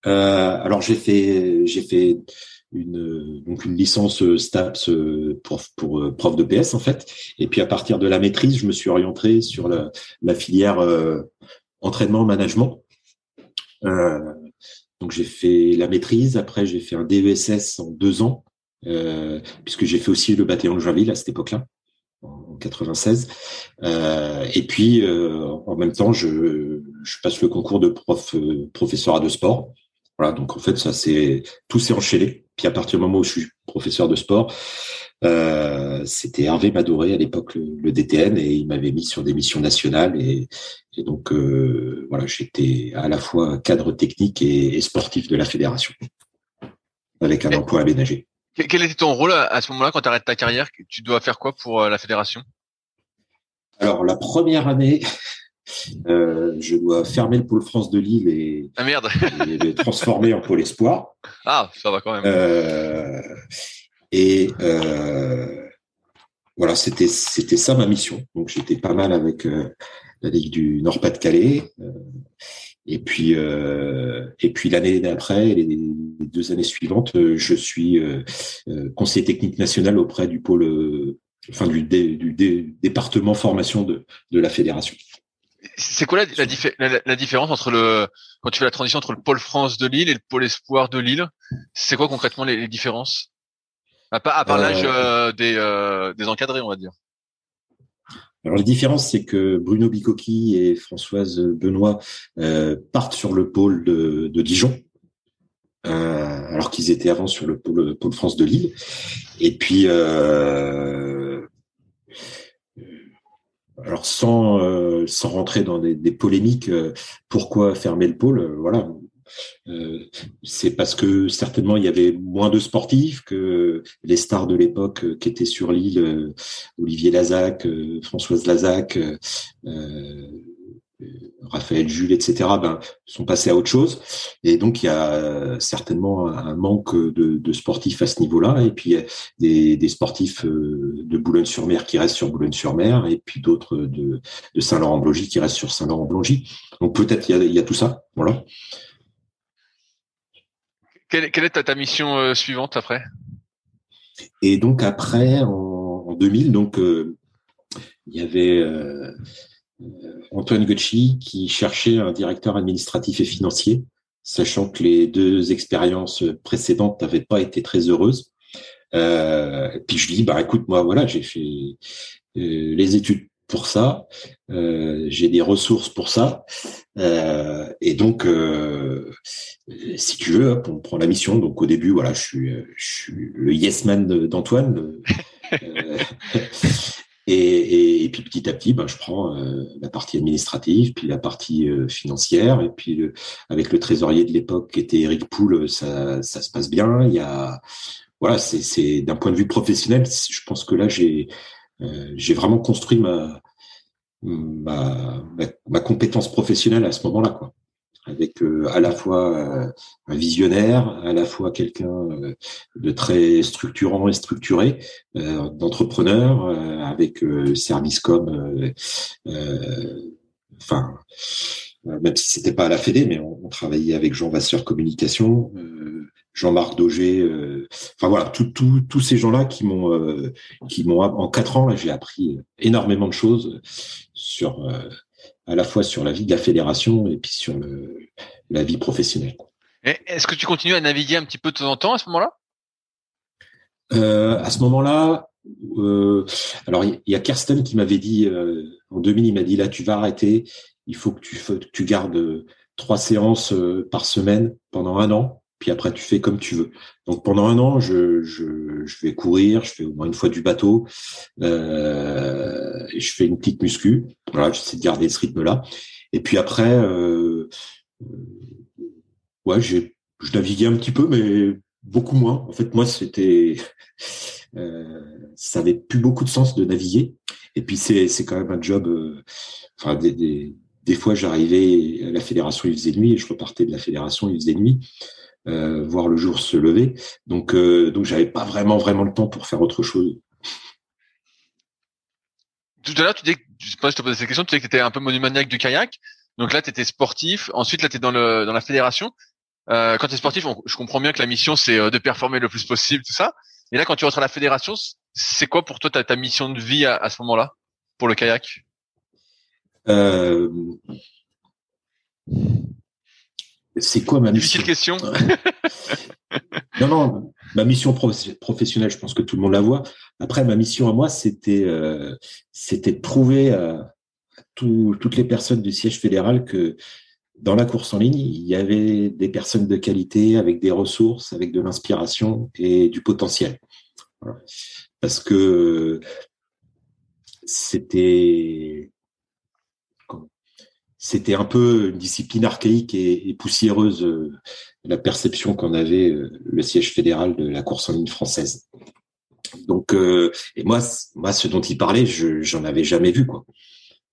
Euh, Alors j'ai fait j'ai fait une donc une licence euh, STAPS pour, pour prof de PS en fait. Et puis à partir de la maîtrise je me suis orienté sur la, filière entraînement management. Donc j'ai fait la maîtrise. Après j'ai fait un DESS en deux ans puisque j'ai fait aussi le bataillon de Joinville à cette époque-là en 96. Euh, et puis, euh, en même temps, je, je, passe le concours de prof, euh, professeur de sport. Voilà, donc en fait, ça c'est tout s'est enchaîné. Puis à partir du moment où je suis professeur de sport, euh, c'était Hervé Madoré à l'époque le, DTN et il m'avait mis sur des missions nationales et, et donc euh, voilà, j'étais à la fois cadre technique et, et sportif de la fédération avec un emploi aménagé. Quel était ton rôle à ce moment-là quand tu arrêtes ta carrière? Tu dois faire quoi pour euh, la fédération? Alors la première année, euh, je dois fermer le pôle France de Lille et, ah, merde. le transformer en pôle espoir. Ah, ça va quand même. Euh, et euh, voilà, c'était c'était ça ma mission. Donc j'étais pas mal avec la Ligue du Nord-Pas-de-Calais. Euh, et puis, euh, et puis l'année d'après, les deux années suivantes, euh, je suis euh, conseiller technique national auprès du pôle, enfin du, du, département formation de, de la fédération. C'est quoi la, la, la, différence entre le quand tu fais la transition entre le pôle France de Lille et le pôle espoir de Lille C'est quoi concrètement les, différences? À part, à part l'âge des, des encadrés, on va dire. Alors la différence, c'est que Bruno Bicocchi et Françoise Benoît euh, partent sur le pôle de, de Dijon, euh, alors qu'ils étaient avant sur le pôle, pôle France de Lille. Et puis, euh, alors sans euh, sans rentrer dans des, des polémiques, euh, pourquoi fermer le pôle Voilà, euh, c'est parce que certainement il y avait moins de sportifs que les stars de l'époque euh, qui étaient sur l'île, euh, Olivier Lazac, Françoise Lazac, Raphaël Jules, etc., ben, sont passés à autre chose. Et donc, il y a certainement un manque de, sportifs à ce niveau-là. Et puis, des, des sportifs de Boulogne-sur-Mer qui restent sur Boulogne-sur-Mer, et puis d'autres de, Saint-Laurent-Blongy qui restent sur Saint-Laurent-Blongy. Donc, peut-être il y a, y a tout ça. Voilà. Quelle, est ta, mission euh, suivante après? Et donc après, en, en 2000, donc euh, il y avait euh, Antoine Gucci qui cherchait un directeur administratif et financier, sachant que les deux expériences précédentes n'avaient pas été très heureuses. puis je lui dis, bah écoute, moi voilà, j'ai fait les études pour ça, euh, j'ai des ressources pour ça, euh, et donc euh, si tu veux, on prend la mission. Donc au début, voilà, je suis, je suis le yes man d'Antoine. Et, et, puis petit à petit, ben, je prends la partie administrative, puis la partie financière, et puis avec le trésorier de l'époque qui était Eric Poul, ça, ça se passe bien. Il y a, voilà, c'est d'un point de vue professionnel, je pense que là j'ai j'ai vraiment construit ma, ma, compétence professionnelle à ce moment-là, quoi. Avec euh, à la fois euh, un visionnaire, à la fois quelqu'un de très structurant et structuré, d'entrepreneur, avec service comme, enfin, même si c'était pas à la Fédé, mais on, travaillait avec Jean Vasseur Communication, Jean-Marc Daugé, euh, enfin voilà, tous ces gens-là qui m'ont, euh, qui m'ont en quatre ans là, j'ai appris énormément de choses sur, euh, à la fois sur la vie de la fédération et puis sur le, la vie professionnelle. Est-ce que tu continues à naviguer un petit peu de temps en temps à ce moment-là? Euh, À ce moment-là, euh, alors il y, a Kirsten qui m'avait dit euh, en 2000, il m'a dit là tu vas arrêter, il faut que tu, tu gardes trois séances par semaine pendant un an, puis après tu fais comme tu veux. Donc pendant un an, je, je, vais courir, je fais au moins une fois du bateau, euh, je fais une petite muscu. Voilà, j'essaie de garder ce rythme-là. Et puis après, euh, ouais, j'ai, je naviguais un petit peu, mais beaucoup moins. En fait, moi, c'était, euh, ça avait plus beaucoup de sens de naviguer. Et puis c'est, c'est quand même un job. Euh, enfin, des, des, des fois, j'arrivais à la fédération, il faisait nuit, et je repartais de la fédération, il faisait nuit. Euh, voir le jour se lever. Donc, euh, donc j'avais pas vraiment vraiment le temps pour faire autre chose. Tout à l'heure, tu dis, je sais pas, je te posais cette question, tu disais que tu étais un peu monumaniaque du kayak. Donc là, tu étais sportif. Ensuite, là, tu es dans, le, dans la fédération. Euh, quand tu es sportif, je comprends bien que la mission, c'est de performer le plus possible, tout ça. Et là, quand tu rentres à la fédération, c'est quoi pour toi ta, ta mission de vie à, à ce moment-là pour le kayak? Euh, c'est quoi ma mission question. non, non, ma mission professionnelle, je pense que tout le monde la voit. Après, ma mission à moi, c'était euh, c'était de prouver à, toutes les personnes du siège fédéral que dans la course en ligne, il y avait des personnes de qualité, avec des ressources, avec de l'inspiration et du potentiel. Parce que c'était c'était un peu une discipline archaïque et, poussiéreuse, euh, la perception qu'en avait euh, le siège fédéral de la course en ligne française. Donc, euh, et moi, moi, ce dont il parlait, je j'en avais jamais vu quoi.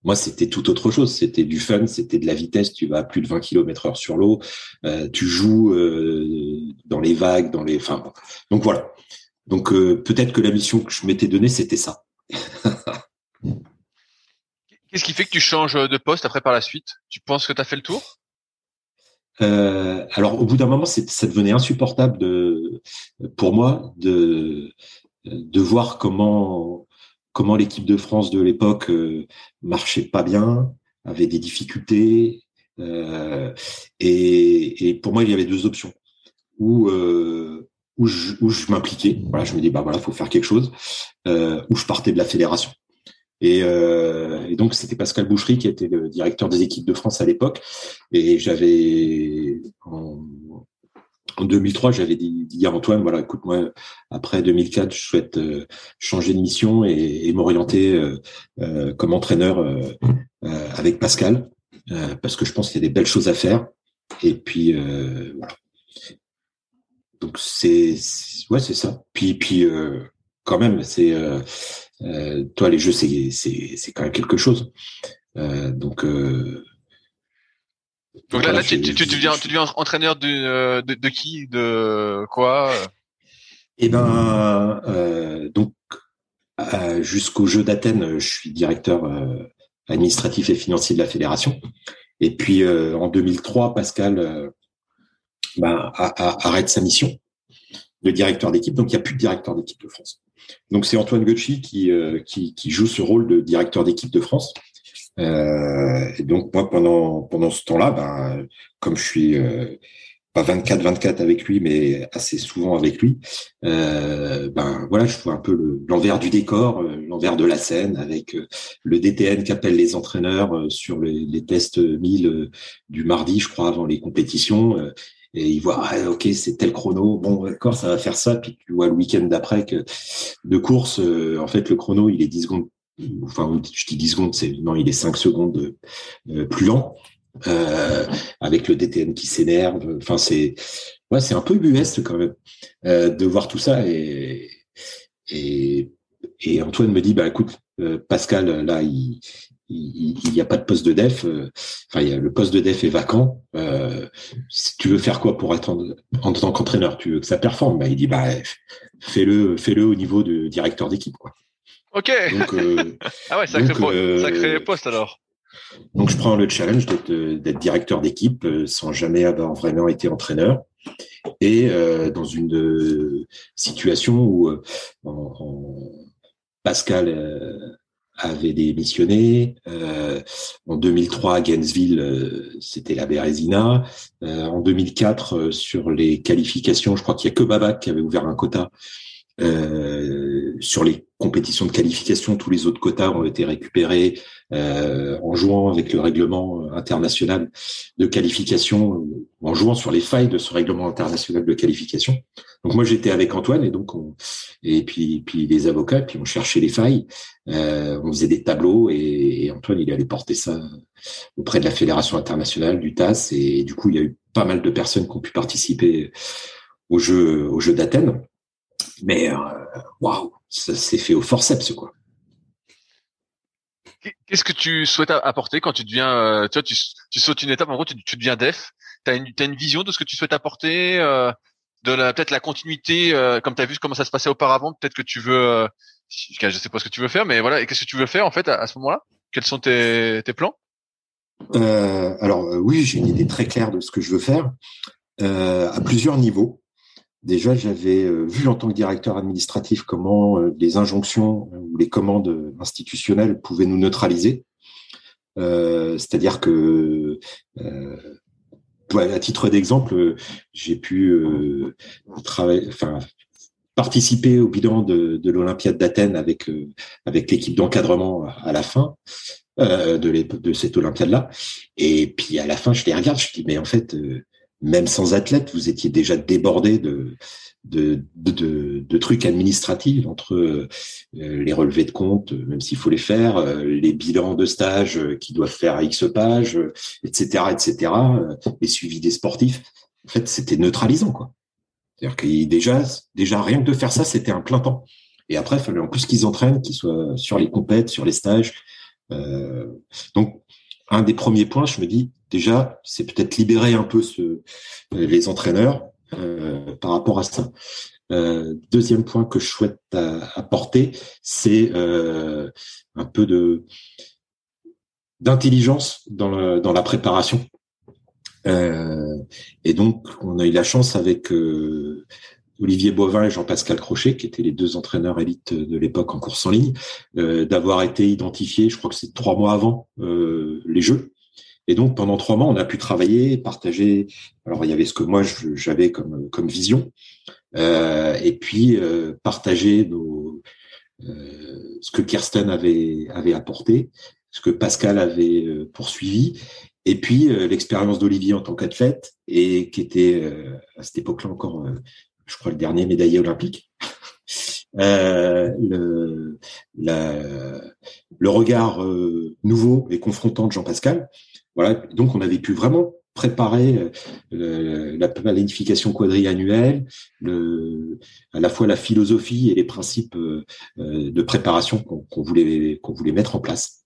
Moi, c'était tout autre chose. C'était du fun, c'était de la vitesse. Tu vas à plus de 20 km heure sur l'eau. tu joues dans les vagues, dans les. Enfin, donc voilà. Donc peut-être que la mission que je m'étais donnée, c'était ça. Qu'est-ce qui fait que tu changes de poste après par la suite? Tu penses que tu as fait le tour? Euh, alors au bout d'un moment, ça devenait insupportable de, pour moi de, de voir comment, comment l'équipe de France de l'époque euh, marchait pas bien, avait des difficultés. Euh, et, et, pour moi, il y avait deux options. Ou, euh, où je, où je m'impliquais. Voilà, je me dis bah voilà, faut faire quelque chose. Euh, ou je partais de la fédération. Et, euh, et, donc c'était Pascal Boucherie qui était le directeur des équipes de France à l'époque. Et j'avais en, en, 2003, j'avais dit, dit, à Antoine, voilà, écoute moi, après 2004, je souhaite euh, changer de mission et, et m'orienter euh, euh comme entraîneur euh, euh, avec Pascal, parce que je pense qu'il y a des belles choses à faire. Et puis voilà. Donc c'est ouais c'est ça. Puis puis quand même c'est euh, toi, les jeux, c'est c'est c'est quand même quelque chose. Euh, donc euh, donc là, là tu, tu, tu, deviens, tu deviens entraîneur de, de, de qui, de quoi Eh ben, euh, donc euh, jusqu'au jeu d'Athènes, je suis directeur euh, administratif et financier de la fédération. Et puis en 2003, Pascal ben, a, a, arrête sa mission de directeur d'équipe. Donc il n'y a plus de directeur d'équipe de France. Donc c'est Antoine qui, euh, qui, joue ce rôle de directeur d'équipe de France. Euh, et donc moi pendant ce temps-là, ben, comme je suis euh, pas 24-24 avec lui, mais assez souvent avec lui, ben voilà, je vois un peu l'envers du décor, l'envers de la scène, avec le DTN qui appelle les entraîneurs sur les, les tests 1000 du mardi, je crois, avant les compétitions et il voit ah, ok c'est tel chrono. Bon d'accord ça va faire ça. Puis tu vois le week-end d'après que de course euh, en fait le chrono il est 10 secondes. Enfin je dis 10 secondes c'est non il est 5 secondes euh, plus lent euh, avec le DTN qui s'énerve. Enfin c'est ouais c'est un peu ubuesque quand même euh, de voir tout ça. Et et et Antoine me dit bah écoute Pascal là il il n'y a pas de poste de def. Euh, enfin, il y a, le poste de def est vacant. Euh, si tu veux faire quoi pour être en, tant qu'entraîneur? Tu veux que ça performe? Bah, Il dit bah fais-le, fais-le au niveau de directeur d'équipe. Quoi. Ok. Donc, euh, ah ouais, sacré, sacré poste alors. Donc je prends le challenge d'être directeur d'équipe sans jamais avoir vraiment été entraîneur et dans une situation où Pascal avait démissionné. en 2003, à Gainesville, c'était la Bérésina. en 2004, sur les qualifications, je crois qu'il y a que Babac qui avait ouvert un quota euh, sur les compétitions de qualification, tous les autres quotas ont été récupérés euh, en jouant avec le règlement international de qualification, en jouant sur les failles de ce règlement international de qualification. Donc moi j'étais avec Antoine et donc on, et puis puis les avocats puis on cherchait les failles, euh, on faisait des tableaux et, et, Antoine il allait porter ça auprès de la fédération internationale du TAS et, du coup il y a eu pas mal de personnes qui ont pu participer au jeu au jeu d'Athènes. Mais euh, waouh, ça s'est fait au forceps, quoi. Qu'est-ce que tu souhaites apporter quand tu deviens, euh, tu, vois, tu, tu, sautes une étape, en gros, tu, tu deviens def. Tu as une, as une vision de ce que tu souhaites apporter, euh, de la peut-être la continuité, euh, comme tu as vu comment ça se passait auparavant. Peut-être que tu veux, euh, je sais pas ce que tu veux faire, mais voilà. Qu'est-ce que tu veux faire en fait à, ce moment-là? Quels sont tes, tes plans? Euh, Alors oui, j'ai une idée très claire de ce que je veux faire à plusieurs niveaux. Déjà, j'avais euh, vu en tant que directeur administratif comment euh, les injonctions ou les commandes institutionnelles pouvaient nous neutraliser. Euh, c'est-à-dire que, à titre d'exemple, j'ai pu travailler, enfin, participer au bilan de, de l'Olympiade d'Athènes avec avec l'équipe d'encadrement à la fin de, de cette Olympiade-là. Et puis à la fin, je les regarde, je dis mais en fait même sans athlète, vous étiez déjà débordé de, de, de, de, trucs administratifs entre euh, les relevés de compte, même s'il faut les faire, euh, les bilans de stage qui doivent faire X pages, etc., etc., les suivis des sportifs. En fait, c'était neutralisant, quoi. C'est-à-dire que déjà, déjà, rien que de faire ça, c'était un plein temps. Et après, il fallait en plus qu'ils entraînent, qu'ils soient sur les compètes, sur les stages. Euh, donc, un des premiers points, je me dis, déjà, c'est peut-être libérer un peu ce, les entraîneurs euh, par rapport à ça. Euh, deuxième point que je souhaite apporter, c'est euh, un peu de d'intelligence dans, la préparation. Euh, et donc, on a eu la chance avec euh, Olivier Bovin et Jean-Pascal Crochet, qui étaient les deux entraîneurs élites de l'époque en course en ligne, euh, d'avoir été identifiés, je crois que c'est trois mois avant les Jeux, et donc pendant trois mois, on a pu travailler, partager. Alors il y avait ce que moi j'avais comme vision, euh, et puis euh, partager euh, ce que Kirsten avait apporté, ce que Pascal avait poursuivi, et puis l'expérience d'Olivier en tant qu'athlète et qui était à cette époque-là encore, je crois, le dernier médaillé olympique. le regard nouveau et confrontant de Jean-Pascal, voilà, donc on avait pu vraiment préparer euh, la planification quadriannuelle, le, à la fois la philosophie et les principes euh, de préparation qu'on voulait qu'on voulait mettre en place.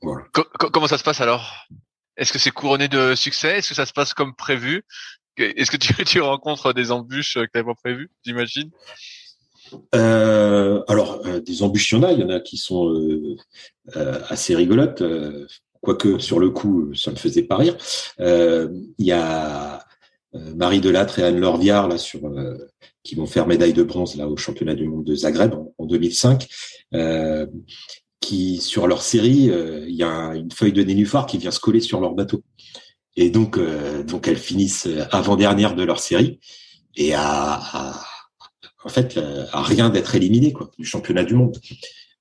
Voilà. Comment ça se passe alors? Est-ce que c'est couronné de succès? Est-ce que ça se passe comme prévu? Est-ce que tu, tu rencontres des embûches que tu n'avais pas prévues, j'imagine? Euh, alors, des embûches, il y en a. Il y en a qui sont assez rigolotes quoique sur le coup, ça ne faisait pas rire. Euh, il y a euh, Marie Delattre et Anne Lorviard là sur euh, qui vont faire médaille de bronze là au championnat du monde de Zagreb en, 2005. qui sur leur série, il y a une feuille de nénuphar qui vient se coller sur leur bateau. Et donc, donc elles finissent avant dernière de leur série et à, en fait à rien d'être éliminées quoi du championnat du monde.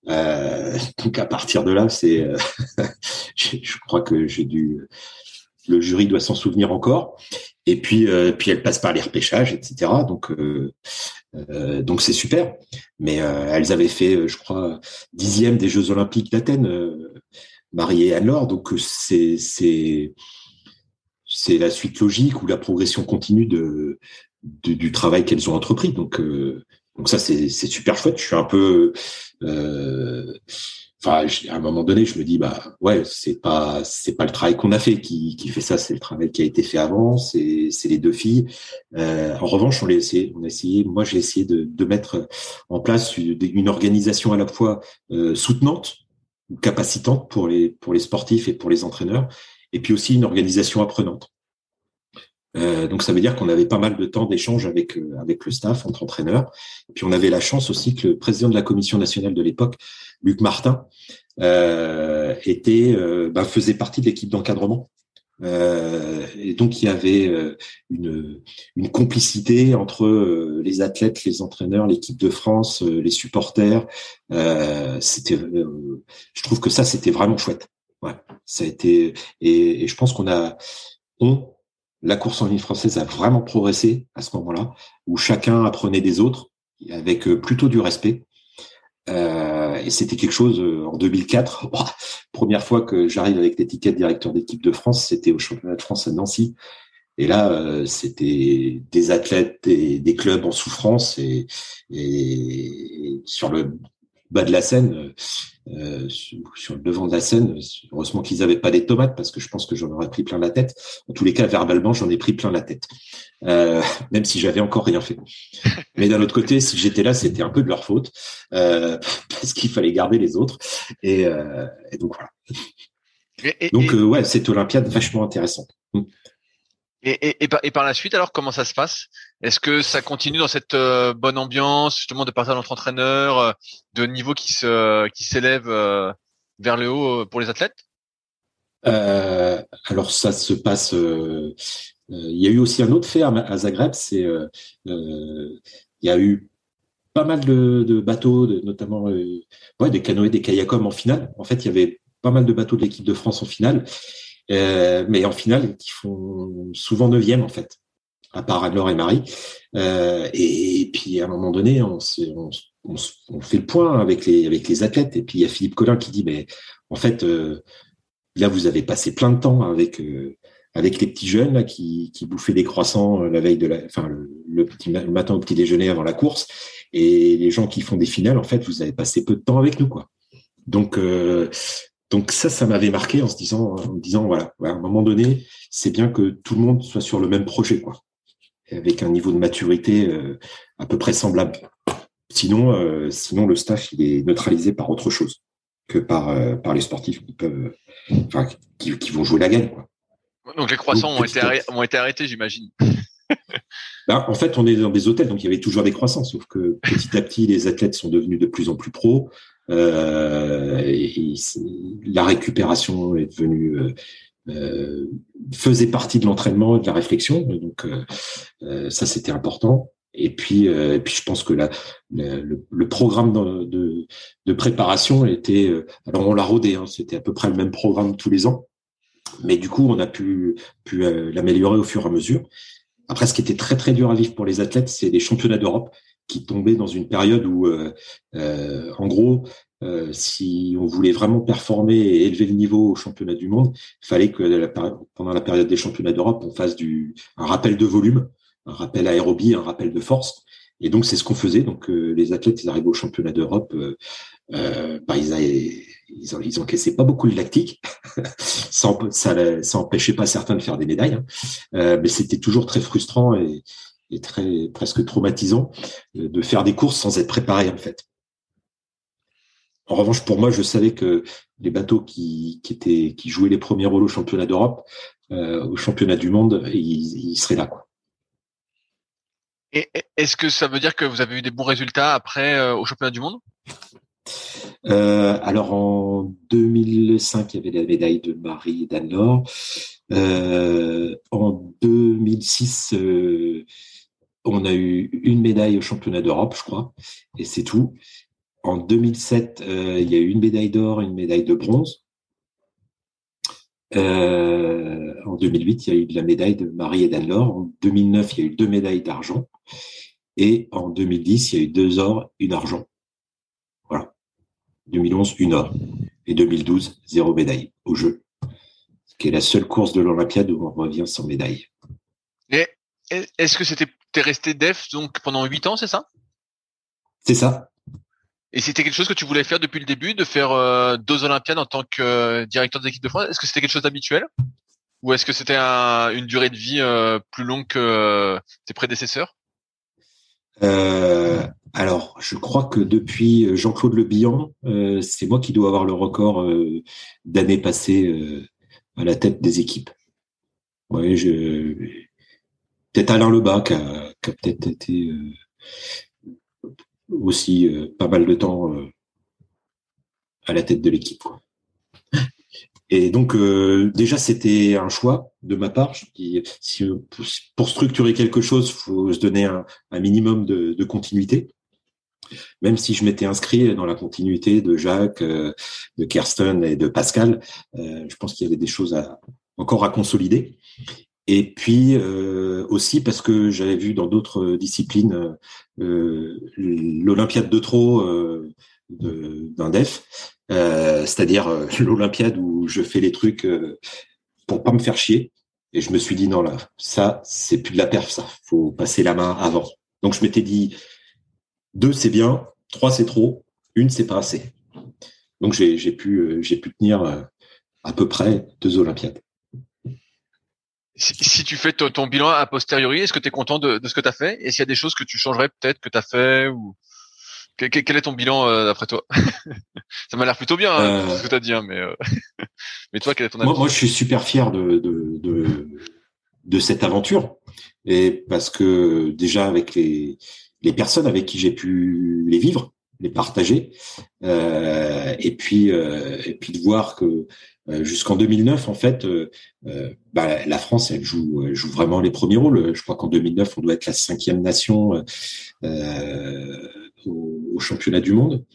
Euh, donc à partir de là, c'est, euh, je crois que j'ai dû, le jury doit s'en souvenir encore. Et puis, euh, puis elle passe par les repêchages, etc. Donc, euh, donc c'est super. Mais elles avaient fait, je crois, dixième des Jeux Olympiques d'Athènes, Marie et Anne-Laure. Donc c'est, c'est, c'est la suite logique ou la progression continue de, du travail qu'elles ont entrepris. Donc, donc ça, c'est super chouette. Je suis un peu, euh, enfin, à un moment donné, je me dis, bah ouais, c'est pas, c'est pas le travail qu'on a fait qui, fait ça, c'est le travail qui a été fait avant. C'est, c'est les deux filles. Euh, en revanche, on l'a essayé, on a essayé. Moi, j'ai essayé de, mettre en place une, une organisation à la fois euh, soutenante, capacitante pour les pour les sportifs et pour les entraîneurs, et puis aussi une organisation apprenante. Donc ça veut dire qu'on avait pas mal de temps d'échange avec avec le staff entre entraîneurs. Et puis on avait la chance aussi que le président de la commission nationale de l'époque, Luc Martin, était ben, faisait partie de l'équipe d'encadrement euh, et donc il y avait euh, une, une complicité entre euh, les athlètes, les entraîneurs, l'équipe de France, les supporters. c'était, je trouve que ça c'était vraiment chouette. Ouais, ça a été et, et je pense qu'on a on la course en ligne française a vraiment progressé à ce moment-là, où chacun apprenait des autres avec plutôt du respect. Euh, et c'était quelque chose euh, en 2004. première fois que j'arrive avec l'étiquette directeur d'équipe de France, c'était au championnat de France à Nancy. Et là, euh, c'était des athlètes et des clubs en souffrance et, et sur le bas de la scène, euh, sur, le devant de la scène. Heureusement qu'ils n'avaient pas des tomates parce que je pense que j'en aurais pris plein la tête. En tous les cas, verbalement, j'en ai pris plein la tête, euh, même si j'avais encore rien fait. Mais d'un autre côté, si j'étais là, c'était un peu de leur faute euh, parce qu'il fallait garder les autres. Et, euh, et donc voilà. donc euh, ouais, cette Olympiade vachement intéressante. Et, par, la suite, alors, comment ça se passe? Est-ce que ça continue dans cette euh, bonne ambiance, justement, de partage entre entraîneurs, euh, de niveau qui se qui s'élève euh, vers le haut pour les athlètes? Alors, ça se passe. il y a eu aussi un autre fait à, Zagreb, il y a eu pas mal de, bateaux, notamment des canoës, des kayakums en finale. En fait, il y avait pas mal de bateaux de l'équipe de France en finale. Euh, mais en finale, qui font souvent neuvième en fait, à part Anne-Laure et Marie. Euh, et, puis à un moment donné, on, fait le point avec les athlètes. Et puis il y a Philippe Collin qui dit, mais en fait, euh, là vous avez passé plein de temps avec avec les petits jeunes qui, bouffaient des croissants la veille de la, enfin le, matin au petit déjeuner avant la course, et les gens qui font des finales, en fait, vous avez passé peu de temps avec nous, quoi. Donc, donc ça, ça m'avait marqué en se disant, en disant voilà, à un moment donné, c'est bien que tout le monde soit sur le même projet, quoi, avec un niveau de maturité euh, à peu près semblable. Sinon, euh, sinon le staff il est neutralisé par autre chose que par euh, par les sportifs qui peuvent, enfin, qui, qui, vont jouer la gagne, quoi. Donc les croissants ont, été ont été arrêtés, j'imagine. Ben, en fait, on est dans des hôtels, donc il y avait toujours des croissants, sauf que petit à petit, les athlètes sont devenus de plus en plus pros. Euh, la récupération est devenue euh, euh, faisait partie de l'entraînement et de la réflexion, donc ça c'était important. Et puis, et puis je pense que la, le, le, programme de, de, préparation était, alors on l'a rodé, hein, c'était à peu près le même programme tous les ans, mais du coup on a pu, pu l'améliorer au fur et à mesure. Après, ce qui était très très dur à vivre pour les athlètes, c'est les championnats d'Europe qui tombait dans une période où, euh, euh, en gros, euh, si on voulait vraiment performer et élever le niveau au championnat du monde, il fallait que pendant la période des championnats d'Europe, on fasse du un rappel de volume, un rappel aérobie, un rappel de force. Et donc c'est ce qu'on faisait. Donc les athlètes, ils arrivaient au championnat d'Europe, bah, ils, avaient, ils, ils encaissaient pas beaucoup de lactique. ça, ça, ça empêchait pas certains de faire des médailles, hein. mais c'était toujours très frustrant et, et très presque traumatisant euh, de faire des courses sans être préparé en fait. En revanche, pour moi, je savais que les bateaux qui, qui étaient qui jouaient les premiers rôles au championnat d'Europe, euh, au championnat du monde, ils, seraient là quoi. Et est-ce que ça veut dire que vous avez eu des bons résultats après euh, au championnat du monde? Alors en 2005, il y avait la médaille de Marie et d'Anne-Laure. en 2006, on a eu une médaille au championnat d'Europe, je crois, et c'est tout. En 2007, euh, il y a eu une médaille d'or et une médaille de bronze. Euh, en 2008, il y a eu la médaille de Marie et d'Anne-Laure. En 2009, il y a eu deux médailles d'argent. Et en 2010, il y a eu deux or, une argent. Voilà. 2011, une or. Et 2012, zéro médaille au jeu. Ce qui est la seule course de l'Olympiade où on revient sans médaille. Est-ce que c'était t'es resté def donc pendant huit ans, c'est ça? C'est ça. Et c'était quelque chose que tu voulais faire depuis le début, de faire euh, deux Olympiades en tant que euh, directeur d'équipe de France? Est-ce que c'était quelque chose d'habituel? Ou est-ce que c'était une durée de vie euh, plus longue que tes prédécesseurs? Alors, je crois que depuis Jean-Claude Le Bihan, c'est moi qui dois avoir le record d'années passées à la tête des équipes. Ouais, je peut-être Alain Lebas qui a, peut-être été aussi pas mal de temps à la tête de l'équipe. Et donc déjà c'était un choix de ma part. Je dis, si, pour structurer quelque chose, faut se donner un, minimum de, continuité. Même si je m'étais inscrit dans la continuité de Jacques, de Kirsten et de Pascal, euh, je pense qu'il y avait des choses à, encore à consolider. Et puis euh, aussi parce que j'avais vu dans d'autres disciplines euh, l'Olympiade de trop d'un def, c'est-à-dire l'Olympiade où je fais les trucs pour pas me faire chier. Et je me suis dit non là, ça c'est plus de la perf, ça. Faut passer la main avant. Donc je m'étais dit deux c'est bien, trois c'est trop, une c'est pas assez. Donc j'ai pu j'ai pu tenir à peu près deux Olympiades. Si, tu fais ton, bilan a posteriori, est-ce que tu es content de, ce que tu as fait? Et s'il y a des choses que tu changerais peut-être que tu as fait ou quel, est ton bilan euh, d'après toi? Ça m'a l'air plutôt bien hein, euh. ce que tu as dit, hein, mais euh, mais toi, quel est ton avis? moi, je suis super fier de, de, de, cette aventure et parce que déjà avec les les personnes avec qui j'ai pu les vivre, les partager, et puis et puis de voir que jusqu'en 2009, en fait, euh, euh, bah, la France, elle joue, vraiment les premiers rôles. Je crois qu'en 2009, on doit être la cinquième nation au, championnat du monde.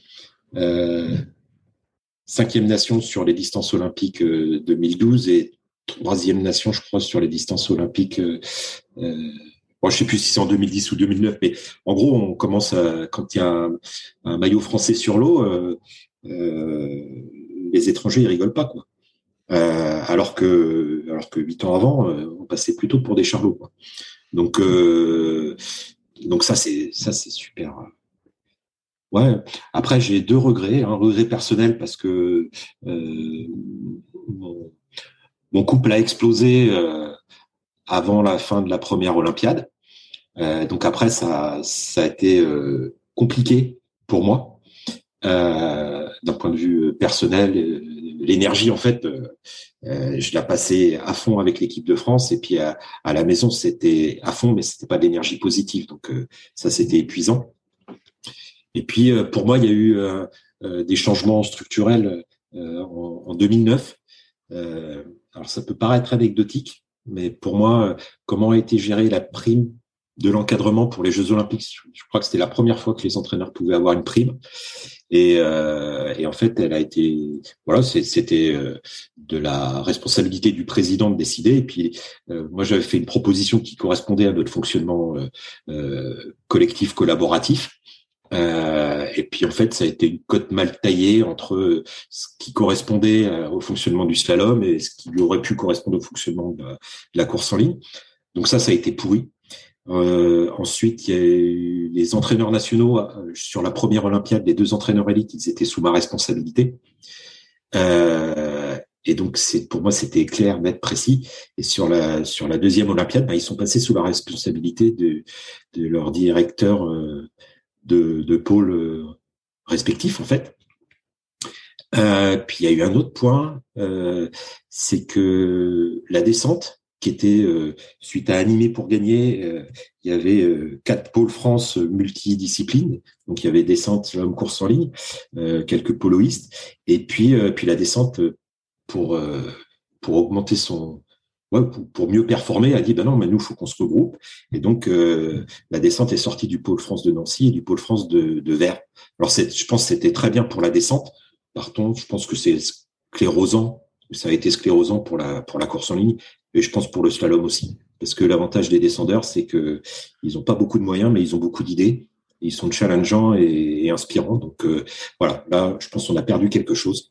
cinquième nation sur les distances olympiques 2012 et troisième nation, je crois, sur les distances olympiques. Euh, bon, je sais plus si c'est en 2010 ou 2009, mais en gros, on commence à, quand il y a un, maillot français sur l'eau, euh, les étrangers ils rigolent pas quoi. Euh, alors que alors que huit ans avant, euh, on passait plutôt pour des charlots. Donc euh, donc ça c'est ça c'est super. Ouais. Après j'ai deux regrets, un regret personnel parce que mon, mon, couple a explosé avant la fin de la première Olympiade. donc après ça ça a été compliqué pour moi d'un point de vue personnel l'énergie, en fait, euh, euh, je la passais à fond avec l'équipe de France. Et puis à, la maison, c'était à fond, mais c'était pas de l'énergie positive. Donc euh, ça, c'était épuisant. Et puis pour moi, il y a eu des changements structurels en, en, 2009. alors ça peut paraître anecdotique, mais pour moi, comment a été gérée la prime de l'encadrement pour les Jeux Olympiques. Je crois que c'était la première fois que les entraîneurs pouvaient avoir une prime. Et, euh, en fait, elle a été, voilà, c'était euh, de la responsabilité du président de décider. Et puis, euh, moi, j'avais fait une proposition qui correspondait à notre fonctionnement collectif collaboratif. et puis en fait, ça a été une cote mal taillée entre ce qui correspondait au fonctionnement du slalom et ce qui aurait pu correspondre au fonctionnement de la course en ligne. Donc ça, ça a été pourri. Euh, ensuite, il y a eu les entraîneurs nationaux euh, sur la première Olympiade. Les deux entraîneurs élites, ils étaient sous ma responsabilité. Euh, et donc, pour moi, c'était clair, net, précis. Et sur la sur la deuxième Olympiade, bah, ils sont passés sous la responsabilité de de leur directeur euh, de, de pôle euh, respectif, en fait. Puis il y a eu un autre point, c'est que la descente, qui était euh, suite à Animé pour gagner. Euh, il y avait euh, quatre pôles France multidisciplines, donc il y avait descente, homme course en ligne, quelques poloistes, et puis puis la descente pour pour augmenter son ouais, pour, mieux performer a dit ben non mais nous faut qu'on se regroupe et donc la descente est sortie du pôle France de Nancy et du pôle France de, de Vers. Alors je pense que c'était très bien pour la descente. Par contre, je pense que c'est sclérosant ça a été sclérosant pour la pour la course en ligne et je pense pour le slalom aussi. Parce que l'avantage des descendeurs, c'est que ils n'ont pas beaucoup de moyens, mais ils ont beaucoup d'idées. Ils sont challengeants et, inspirants. Donc euh, voilà, là, je pense qu'on a perdu quelque chose.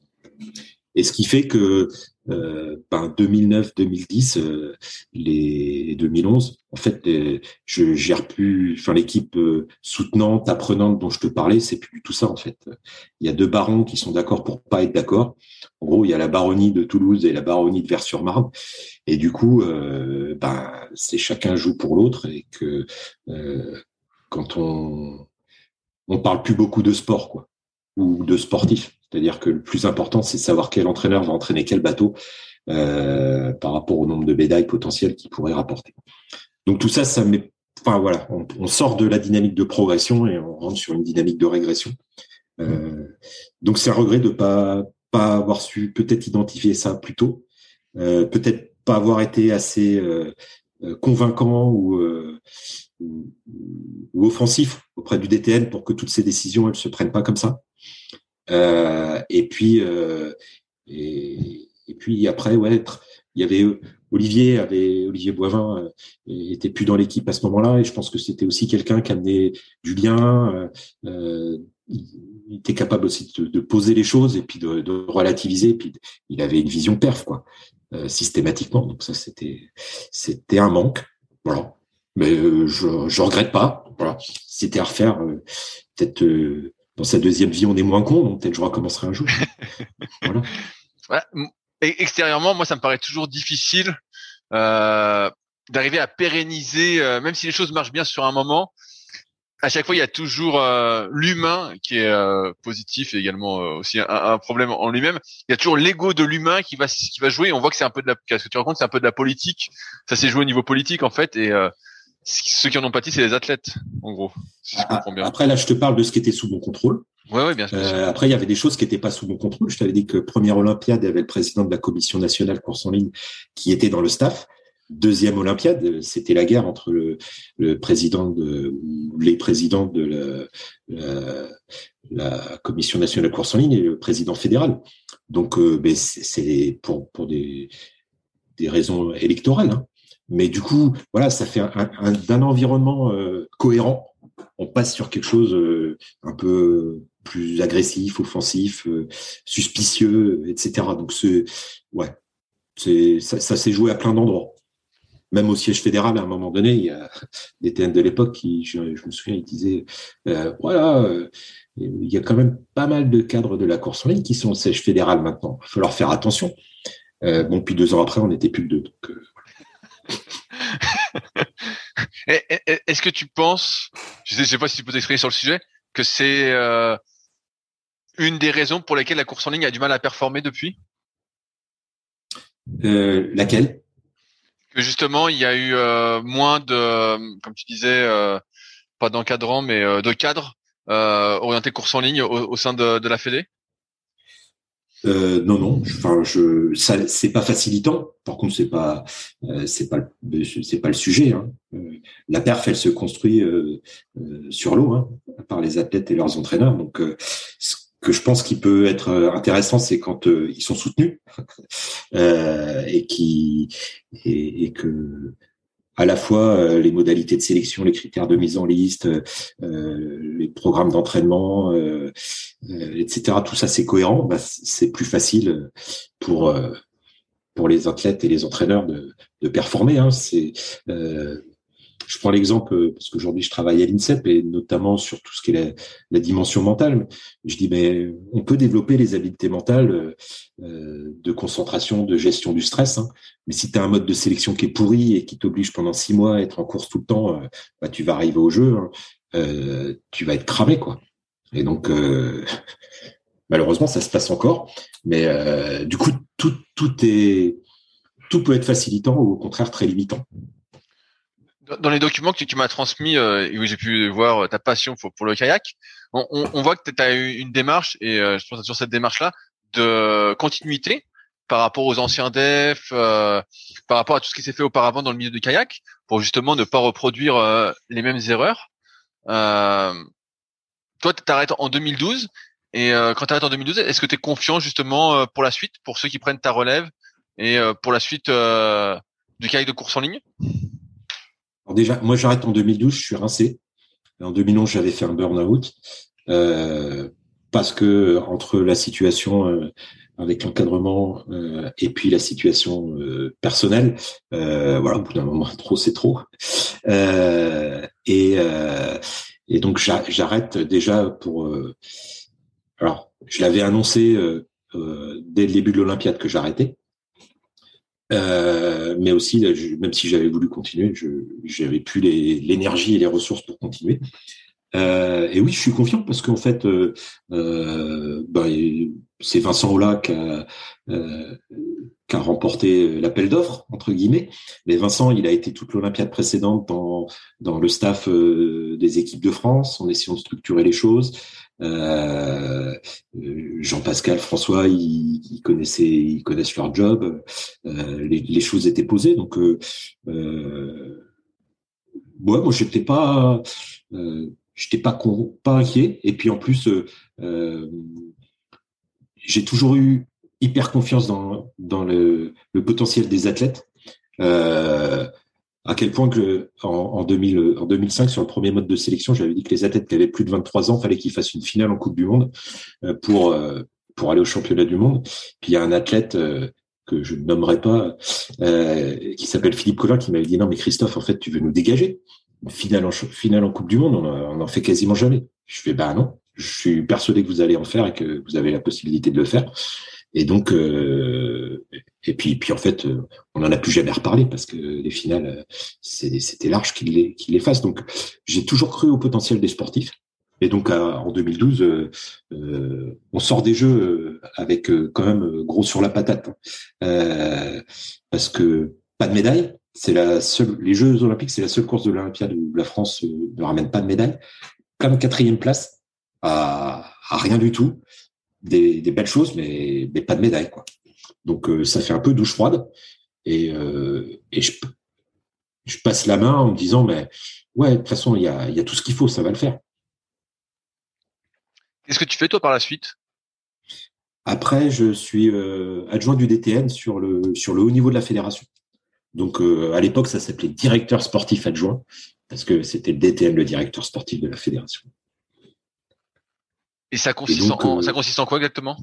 Et ce qui fait que euh, ben 2009, 2010, euh, les 2011, en fait, euh, je gère plus. Enfin, l'équipe euh, soutenante, apprenante dont je te parlais, c'est plus tout ça en fait. Il y a deux barons qui sont d'accord pour pas être d'accord. En gros, il y a la baronnie de Toulouse et la baronnie de Vers-sur-Marne, et du coup, euh, ben c'est chacun joue pour l'autre et que quand on on parle plus beaucoup de sport quoi ou de sportifs c'est-à-dire que le plus important, c'est de savoir quel entraîneur va entraîner quel bateau euh, par rapport au nombre de médailles potentielles qu'il pourrait rapporter. donc tout ça, ça met, enfin voilà, on, sort de la dynamique de progression et on rentre sur une dynamique de régression. Euh, donc c'est un regret de pas pas avoir su peut-être identifier ça plus tôt, euh, peut-être pas avoir été assez convaincant ou, ou, offensif auprès du DTN pour que toutes ces décisions elles se prennent pas comme ça. Et puis et, et puis après ouais il y avait Olivier avait Olivier Boivin euh, était plus dans l'équipe à ce moment-là et je pense que c'était aussi quelqu'un qui amenait du lien. Euh, euh, il était capable aussi de, poser les choses et puis de, de, relativiser. Et puis il avait une vision perf quoi, systématiquement. Donc ça c'était c'était un manque. Voilà. Mais je je regrette pas. Voilà. C'était à refaire. peut-être dans sa deuxième vie on est moins con, donc peut-être je recommencerai un jour. voilà. extérieurement, moi, ça me paraît toujours difficile euh, d'arriver à pérenniser, euh, même si les choses marchent bien sur un moment. À chaque fois, il y a toujours euh, l'humain qui est euh, positif et également aussi un, un, problème en lui-même. Il y a toujours l'ego de l'humain qui va qui va jouer. On voit que c'est un peu de la, ce que tu racontes, c'est un peu de la politique. Ça s'est joué au niveau politique en fait et ceux qui en ont pâti, c'est les athlètes, en gros. Si ah, bien. Après, là, je te parle de ce qui était sous mon contrôle. Ouais, ouais, bien sûr. Euh, après, il y avait des choses qui n'étaient pas sous mon contrôle. Je t'avais dit que première Olympiade, il y avait le président de la commission nationale course en ligne qui était dans le staff. Deuxième Olympiade, c'était la guerre entre le, le président de les présidents de la, la, commission nationale course en ligne et le président fédéral. Donc, euh, ben, c'est pour pour des des raisons électorales. Hein. Mais du coup, voilà, ça fait un, un, d'un environnement euh, cohérent. On passe sur quelque chose euh, un peu plus agressif, offensif, euh, suspicieux, etc. Donc ouais, ça, ça s'est joué à plein d'endroits. Même au siège fédéral, à un moment donné, il y a des TN de l'époque qui, je, me souviens, ils disaient voilà, il y a quand même pas mal de cadres de la course en ligne qui sont au siège fédéral maintenant. Il faut leur faire attention. bon, puis deux ans après, on n'était plus que deux. Donc, Est-ce que tu penses, je sais, sais pas si tu peux t'exprimer sur le sujet, que c'est euh, une des raisons pour lesquelles la course en ligne a du mal à performer depuis? Euh, Laquelle? Que justement, il y a eu euh, moins de, comme tu disais, pas d'encadrant, mais de cadres orientés course en ligne au, sein de, de la Fédé? Euh, non, non. Enfin, je, ça, c'est pas facilitant. Par contre, c'est pas, euh, c'est pas, c'est pas le sujet. Hein. Euh, la perf, elle se construit sur l'eau, hein, par les athlètes et leurs entraîneurs. Donc, ce que je pense qui peut être intéressant, c'est quand ils sont soutenus et qui et, que à la fois les modalités de sélection, les critères de mise en liste, les programmes d'entraînement, etc. Tout ça, c'est cohérent. Bah, c'est plus facile pour pour les athlètes et les entraîneurs de, de performer. Hein. C'est je prends l'exemple euh, parce qu'aujourd'hui je travaille à l'INSEP et notamment sur tout ce qui est la, dimension mentale. Je dis mais on peut développer les habiletés mentales euh, euh, de concentration, de gestion du stress. Hein. Mais si tu as un mode de sélection qui est pourri et qui t'oblige pendant six mois à être en course tout le temps, bah, tu vas arriver au jeu, hein. tu vas être cramé quoi. Et donc malheureusement ça se passe encore. Mais du coup tout tout est tout peut être facilitant ou au contraire très limitant. Dans les documents que tu, m'as transmis euh, et où j'ai pu voir euh, ta passion pour, le kayak, on, voit que tu as eu une démarche, et euh, je pense sur cette démarche-là, de continuité par rapport aux anciens defs, par rapport à tout ce qui s'est fait auparavant dans le milieu du kayak, pour justement ne pas reproduire les mêmes erreurs. Toi, tu t'arrêtes en 2012, et quand tu arrêtes en 2012, est-ce que tu es confiant justement pour la suite, pour ceux qui prennent ta relève, et pour la suite du kayak de course en ligne? Alors déjà, moi j'arrête en 2012, je suis rincé. En 2011, j'avais fait un burn-out euh, parce que entre la situation euh, avec l'encadrement euh, et puis la situation euh, personnelle, euh, voilà, au bout d'un moment, trop c'est trop. et, et donc j'arrête déjà pour. alors, je l'avais annoncé dès le début de l'Olympiade que j'arrêtais. Euh, mais aussi, même si j'avais voulu continuer, je n'avais plus l'énergie et les ressources pour continuer. Euh, et oui, je suis confiant parce qu'en fait, euh, euh bah, c'est Vincent Ola qui a, euh, a remporté l'appel d'offres entre guillemets. Mais Vincent, il a été toute l'Olympiade précédente dans dans le staff des équipes de France, en essayant de structurer les choses. Euh, Jean-Pascal, François, ils, ils, connaissaient, ils connaissent leur job. Euh, les, les, choses étaient posées, donc euh, ouais, moi j'étais pas, j'étais pas pas inquiet. Et puis en plus, j'ai toujours eu hyper confiance dans le, potentiel des athlètes. Euh, à quel point que en, en, 2000, en 2005 sur le premier mode de sélection, j'avais dit que les athlètes qui avaient plus de 23 ans, fallait qu'ils fassent une finale en Coupe du Monde euh, pour euh, pour aller au championnat du monde. Puis il y a un athlète que je ne nommerai pas, qui s'appelle Philippe Collin, qui m'avait dit non mais Christophe, en fait, tu veux nous dégager finale en finale en Coupe du Monde, on, on en fait quasiment jamais. Je fais bah non, je suis persuadé que vous allez en faire et que vous avez la possibilité de le faire. Et donc, euh, et puis, puis en fait, on n'en a plus jamais reparlé parce que les finales, c'était large qu'il les, qu'il les fasse. Donc, j'ai toujours cru au potentiel des sportifs. Et donc, en 2012, euh, on sort des jeux avec quand même gros sur la patate, euh, parce que pas de médaille. C'est la seule. Les Jeux Olympiques, c'est la seule course de l'Olympiade où la France ne ramène pas de médaille. Comme quatrième place, à rien du tout des, belles choses, mais, mais pas de médaille. Quoi. Donc euh, ça fait un peu douche froide. Et, euh, et je, je, passe la main en me disant, mais ouais, de toute façon, il y a, y a tout ce qu'il faut, ça va le faire. Qu'est-ce que tu fais toi par la suite? Après, je suis euh, adjoint du DTN sur le, sur le haut niveau de la fédération. Donc à l'époque, ça s'appelait directeur sportif adjoint, parce que c'était le DTN, le directeur sportif de la fédération. Et ça consiste, en, ça euh, consiste en quoi exactement?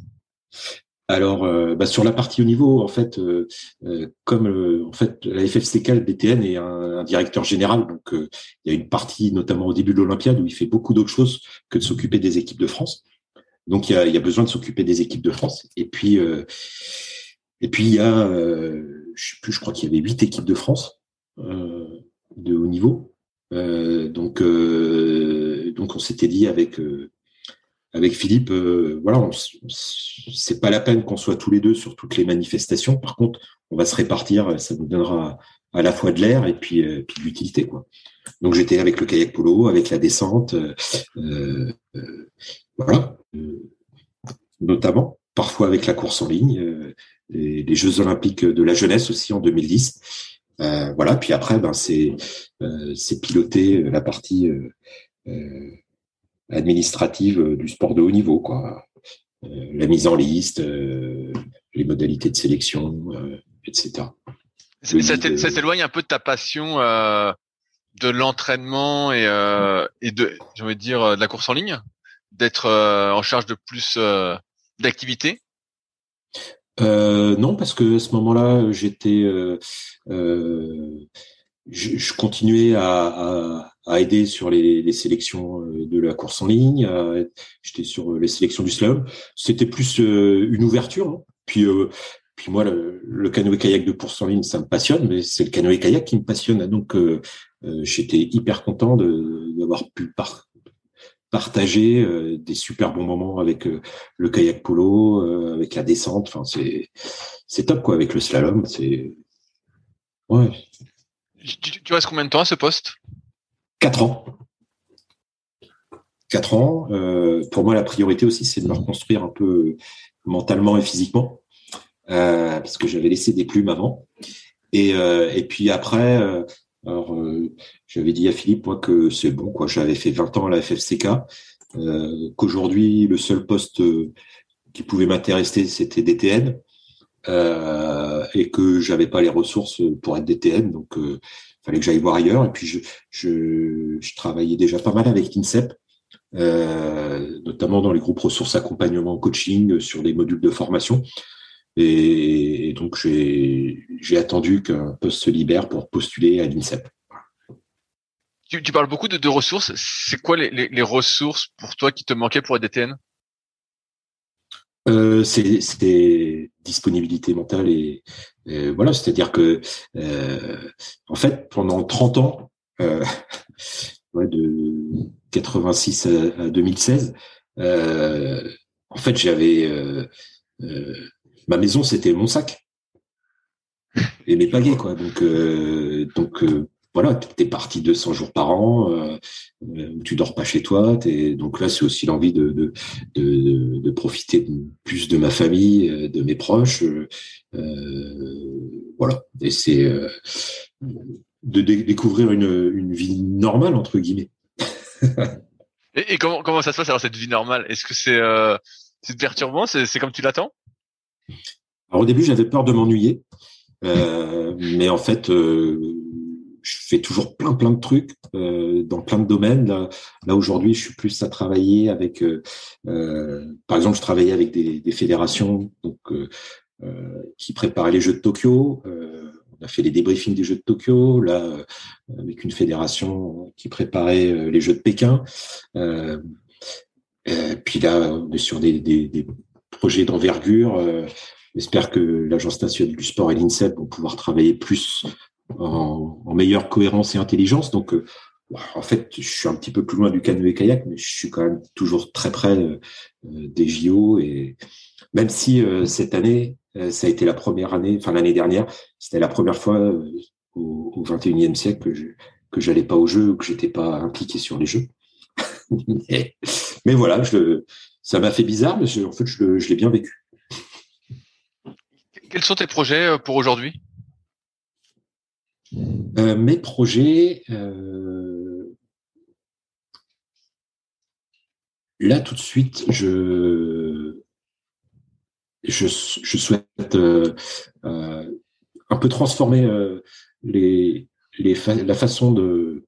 Alors, euh, bah, sur la partie au niveau, en fait, euh, comme en fait la FFCK, le DTN est un, directeur général, donc il y a une partie, notamment au début de l'Olympiade, où il fait beaucoup d'autres choses que de s'occuper des équipes de France. Donc il y a, y a, besoin de s'occuper des équipes de France. Et puis, et puis il y a, je sais plus, je crois qu'il y avait huit équipes de France de haut niveau. donc, donc on s'était dit avec avec Philippe, euh, voilà, c'est pas la peine qu'on soit tous les deux sur toutes les manifestations. Par contre, on va se répartir, ça nous donnera à la fois de l'air et puis, euh, puis de l'utilité. Donc j'étais avec le kayak polo, avec la descente, euh, euh voilà, notamment, parfois avec la course en ligne, les, les, Jeux olympiques de la jeunesse aussi en 2010. voilà, puis après, ben c'est c'est piloter la partie administrative euh, du sport de haut niveau, quoi. Euh, la mise en liste, euh, les modalités de sélection, etc. Ça s'éloigne un peu de ta passion de l'entraînement et, et de, j'ai envie de dire, de la course en ligne, d'être en charge de plus d'activités. Non, parce que à ce moment-là, j'étais, je, je, continuais à, à, à, aider sur les, les, sélections euh, de la course en ligne. J'étais sur les sélections du slalom. C'était plus euh, une ouverture. Hein. Puis, euh, puis moi, le, le canoë-kayak de course en ligne, ça me passionne, mais c'est le canoë-kayak qui me passionne. Donc, j'étais hyper content d'avoir pu par, partager des super bons moments avec le kayak polo, avec la descente. Enfin, c'est top quoi. Avec le slalom, c'est ouais, tu, restes combien de temps à ce poste? Quatre ans. Quatre ans. Euh, pour moi, la priorité aussi, c'est de me reconstruire un peu mentalement et physiquement, euh, parce que j'avais laissé des plumes avant. Et, euh, puis après, j'avais dit à Philippe moi que c'est bon, quoi. J'avais fait 20 ans à la FFCK, qu'aujourd'hui le seul poste qui pouvait m'intéresser, c'était DTN euh, et que j'avais pas les ressources pour être DTN, donc euh, fallait que j'aille voir ailleurs. Et puis je, travaillais déjà pas mal avec l'INSEP, euh, notamment dans les groupes ressources accompagnement coaching sur des modules de formation. Et, donc j'ai attendu qu'un poste se libère pour postuler à l'INSEP. Tu, parles beaucoup de, ressources. C'est quoi les, les, les, ressources pour toi qui te manquaient pour être DTN euh, c'est disponibilité mentale et, voilà, c'est-à-dire que euh, en fait pendant 30 ans, euh, ouais, de 86 à, 2016, euh, en fait j'avais euh, ma maison c'était mon sac. et mes pagaies quoi. Donc donc voilà, tu es parti 200 jours par an, euh, tu dors pas chez toi. Donc là, c'est aussi l'envie de, de, de, de, profiter plus de ma famille, de mes proches. voilà, et c'est de découvrir une, une vie normale entre guillemets. et, et, comment comment ça se passe alors cette vie normale? Est-ce que c'est euh, c'est perturbant? C'est comme tu l'attends? Alors au début, j'avais peur de m'ennuyer, euh, mais en fait, euh, je fais toujours plein plein de trucs euh, dans plein de domaines. Là, aujourd'hui, je suis plus à travailler avec, euh, euh, par exemple, je travaillais avec des, des fédérations donc qui préparaient les Jeux de Tokyo on a fait les débriefings des Jeux de Tokyo, là, avec une fédération qui préparait les Jeux de Pékin. Puis là, on est sur des, projets d'envergure. J'espère que l'Agence nationale du sport et l'INSEP vont pouvoir travailler plus en, meilleure cohérence et intelligence. Donc, en fait, je suis un petit peu plus loin du canoë-kayak, mais je suis quand même toujours très près des JO. Et même si cette année, euh, ça a été la première année, enfin l'année dernière, c'était la première fois euh, au, au 21e siècle que je que j'allais pas au jeu ou que j'étais pas impliqué sur les jeux. mais, voilà, ça m'a fait bizarre, mais en fait, je, l'ai bien vécu. Quels sont tes projets euh, pour aujourd'hui? Euh, Mes projets, euh, là tout de suite, je souhaite euh, un peu transformer la façon de,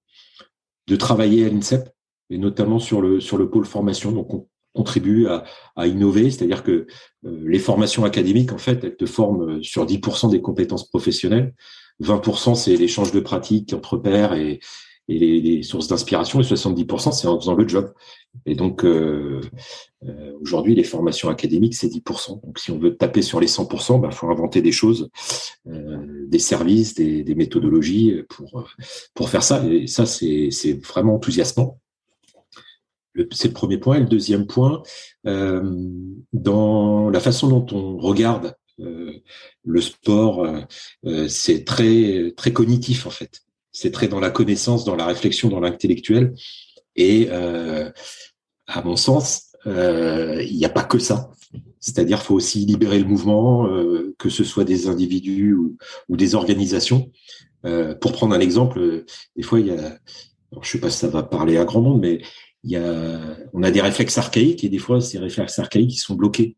travailler à l'INSEP et notamment sur le pôle formation. Donc on contribue à innover, c'est-à-dire que les formations académiques en fait elles te forment sur 10% des compétences professionnelles, 20% c'est l'échange de pratiques entre pairs et, les, sources d'inspiration, et 70% c'est en faisant le job. Et donc euh, euh, aujourd'hui, les formations académiques c'est 10%. Donc si on veut taper sur les 100%, il bah, faut inventer des choses, euh, des services, des, des, méthodologies pour pour faire ça. Et ça c'est c'est vraiment enthousiasmant. C'est le premier point. Et le deuxième point, euh, dans la façon dont on regarde le sport, euh, c'est très cognitif en fait c'est très dans la connaissance, dans la réflexion, dans l'intellectuel. Et euh, à mon sens, euh, il n'y a pas que ça. C'est-à-dire, faut aussi libérer le mouvement, euh, que ce soit des individus ou, des organisations. Euh, pour prendre un exemple, des fois, il y a, alors, je sais pas si ça va parler à grand monde, mais on a des réflexes archaïques et des fois, ces réflexes archaïques, sont bloqués.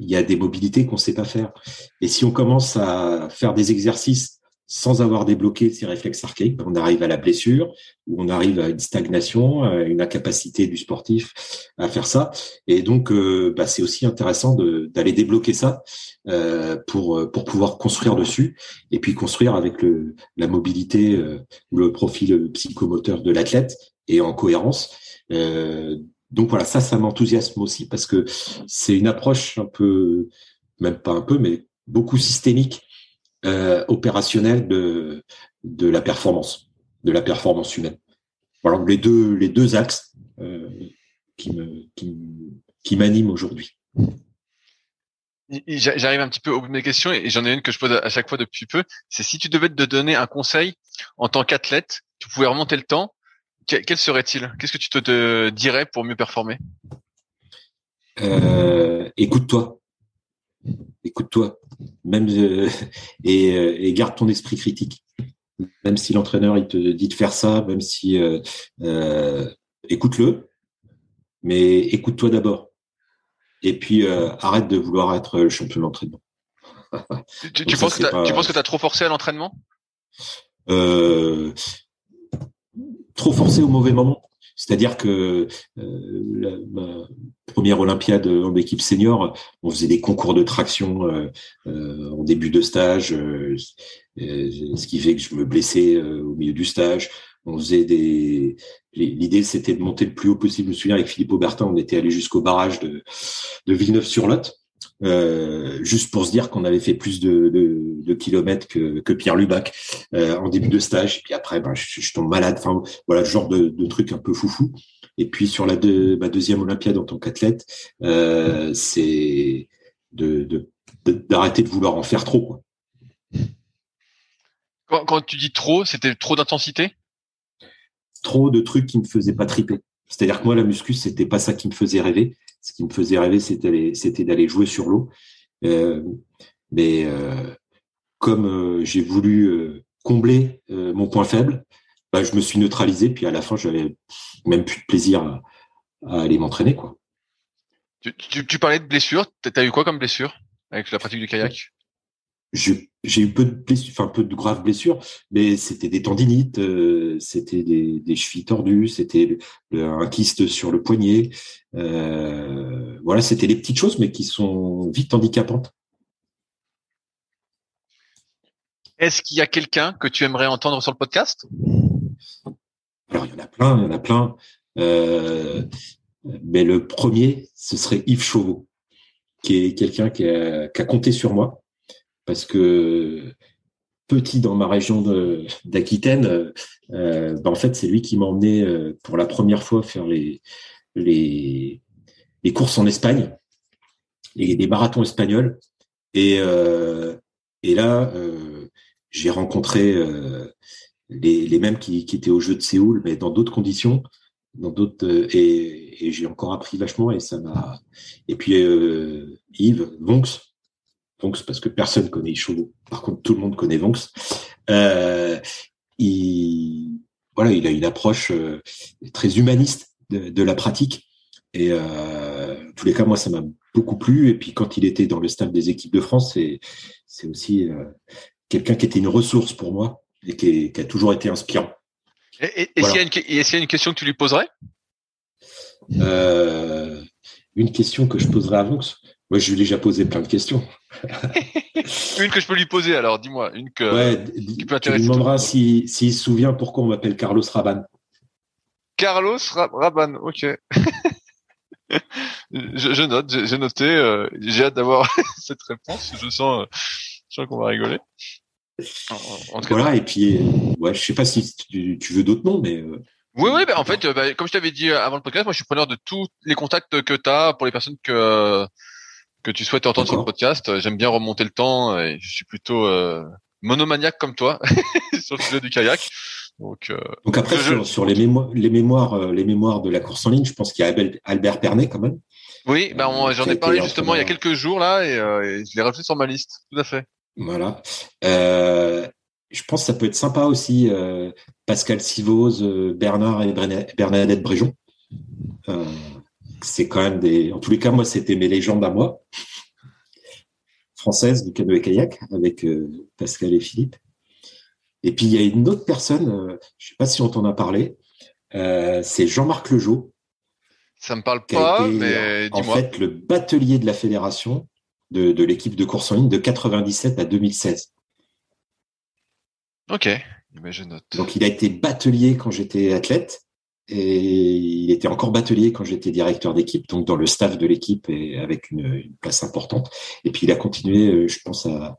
Il y a des mobilités qu'on ne sait pas faire. Et si on commence à faire des exercices sans avoir débloqué ces réflexes archaïques, on arrive à la blessure, ou on arrive à une stagnation, à une incapacité du sportif à faire ça. Et donc, euh, bah, c'est aussi intéressant d'aller débloquer ça euh, pour pour pouvoir construire dessus, et puis construire avec le, la mobilité, euh, le profil psychomoteur de l'athlète et en cohérence. Donc voilà, ça, ça m'enthousiasme aussi parce que c'est une approche un peu, même pas un peu, mais beaucoup systémique euh, opérationnel de, de la performance, de la performance humaine. Voilà les deux, les deux axes euh, qui me, qui, qui m'animent aujourd'hui. J'arrive un petit peu au bout de mes questions et j'en ai une que je pose à chaque fois depuis peu. C'est si tu devais te donner un conseil en tant qu'athlète, tu pouvais remonter le temps, quel serait-il? Qu'est-ce que tu te, dirais pour mieux performer? Euh, Écoute-toi écoute-toi, même euh, et, euh, et, garde ton esprit critique. Même si l'entraîneur il te dit de faire ça, même si euh, écoute-le, mais écoute-toi d'abord. Et puis arrête de vouloir être le champion d'entraînement. tu, tu, penses que tu penses que tu as trop forcé à l'entraînement? Trop forcé au mauvais moment. C'est-à-dire que euh, ma première Olympiade en équipe senior, on faisait des concours de traction euh, euh, en début de stage, ce qui fait que je me blessais au milieu du stage. On faisait des. L'idée, c'était de monter le plus haut possible. Je me souviens avec Philippe Aubertin, on était allé jusqu'au barrage de, de Villeneuve-sur-Lot. Euh, juste pour se dire qu'on avait fait plus de, de, de kilomètres que, que, Pierre Lubac euh, en début de stage. Et puis après, ben, je, je, tombe malade. Enfin, voilà, genre de, de truc un peu foufou. Et puis sur la ma deuxième Olympiade en tant qu'athlète, euh, c'est de, d'arrêter de, vouloir en faire trop. Quoi. Quand, quand tu dis trop, c'était trop d'intensité? Trop de trucs qui me faisaient pas triper. C'est-à-dire que moi, la muscu, c'était pas ça qui me faisait rêver. Ce qui me faisait rêver, c'était d'aller jouer sur l'eau. Euh, mais euh, comme euh, j'ai voulu combler mon point faible, bah, je me suis neutralisé. Puis à la fin, j'avais même plus de plaisir à, aller m'entraîner, tu, tu, tu parlais de blessures. T'as eu quoi comme blessure avec la pratique du kayak? J'ai eu peu de blessures, enfin peu de graves blessures, mais c'était des tendinites, euh, c'était des, des, chevilles tordues, c'était un kyste sur le poignet. Euh, voilà, c'était des petites choses, mais qui sont vite handicapantes. Est-ce qu'il y a quelqu'un que tu aimerais entendre sur le podcast? Alors il y en a plein, il y en a plein. Euh, mais le premier, ce serait Yves Chauveau, qui est quelqu'un qui qui a compté sur moi parce que petit dans ma région d'Aquitaine, euh, bah, en fait, c'est lui qui m'a emmené euh, pour la première fois faire les, les, courses en Espagne, les, les marathons espagnols. Et, euh, et là, j'ai rencontré les, les mêmes qui, qui, étaient au jeu de Séoul, mais dans d'autres conditions, dans d'autres et, et j'ai encore appris vachement et ça m'a. Et puis Yves Vonx, Vonx parce que personne connaît Chauveau. Par contre, tout le monde connaît Vonx. Euh, il, voilà, il a une approche euh, très humaniste de, de la pratique. Et euh, en tous les cas, moi, ça m'a beaucoup plu. Et puis, quand il était dans le staff des équipes de France, c'est, aussi quelqu'un qui était une ressource pour moi et qui, est, qui a toujours été inspirant. Et, et, voilà. est-ce, qu'il y, y a une question que tu lui poserais? Une question que je poserais à Vonx moi, je lui ai déjà posé plein de questions. Une que je peux lui poser, alors, dis-moi. Une que, ouais, qui peut intéresser. Tu lui demanderas s'il si, se souvient pourquoi on m'appelle Carlos Raban. Carlos Raban, ok. je, je, note, j'ai noté. Euh, j'ai hâte d'avoir cette réponse. Je sens, euh, je sens qu'on va rigoler. En, en voilà, et puis, ouais, je sais pas si tu, tu veux d'autres noms, mais. Euh, oui, oui, bah, en fait, bah, comme je t'avais dit avant le podcast, moi, je suis preneur de tous les contacts que tu as pour les personnes que que tu souhaites entendre sur le podcast. J'aime bien remonter le temps et je suis plutôt euh, monomaniaque comme toi sur le sujet du kayak. Donc, euh, Donc après sur, sur, les mémoires, les mémoires, euh, les mémoires de la course en ligne, je pense qu'il y a Albert Pernet quand même. Oui, ben bah, j'en ai parlé justement il y a quelques jours là et, et je l'ai rajouté sur ma liste. Tout à fait. Voilà. Euh, je pense que ça peut être sympa aussi euh, Pascal Sivose, Bernard et Bernadette Bréjon. C'est quand même des. En tous les cas, moi, c'était mes légendes à moi, françaises du canoë kayak avec euh, Pascal et Philippe. Et puis il y a une autre personne, euh, je sais pas si on t'en a parlé, euh, c'est Jean-Marc Lejeau. Ça me parle pas, été, mais en fait le batelier de la fédération de, de l'équipe de course en ligne de 97 à 2016. Ok, mais je note. Donc il a été batelier quand j'étais athlète et il était encore batelier quand j'étais directeur d'équipe, donc dans le staff de l'équipe et avec une, une, place importante. Et puis il a continué, euh, je pense, à,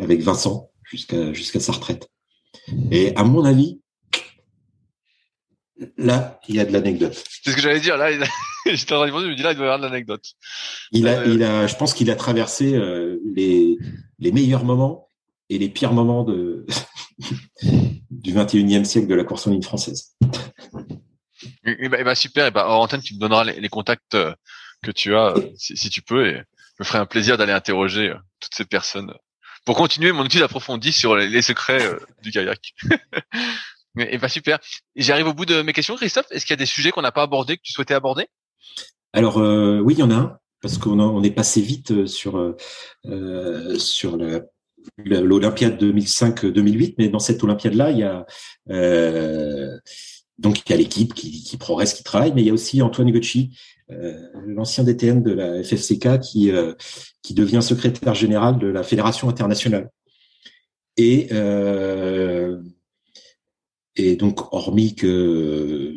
avec Vincent jusqu'à jusqu'à sa retraite. Et à mon avis, là, il y a de l'anecdote. C'est ce que j'allais dire. Là, j'étais en train de je me dis là, il doit y avoir de l'anecdote. Il a, euh... il a, je pense qu'il a traversé euh, les les meilleurs moments et les pires moments de du 21e siècle de la course en ligne française. Et bah, et bah super, et bah, en antenne, tu me donneras les, contacts euh, que tu as, euh, si, tu peux, et je me ferai un plaisir d'aller interroger euh, toutes ces personnes pour continuer mon étude approfondie sur les, secrets du kayak. et bah super. J'arrive au bout de mes questions, Christophe. Est-ce qu'il y a des sujets qu'on n'a pas abordés que tu souhaitais aborder? Alors euh, oui, il y en a un parce qu'on on est passé vite sur euh, sur l'Olympiade 2005-2008, mais dans cette Olympiade-là, il y a euh, donc il y a l'équipe qui, progresse, qui travaille, mais il y a aussi Antoine Gocci, euh, l'ancien DTN de la FFCK, qui, euh, qui devient secrétaire général de la Fédération internationale. Et, euh, donc, hormis que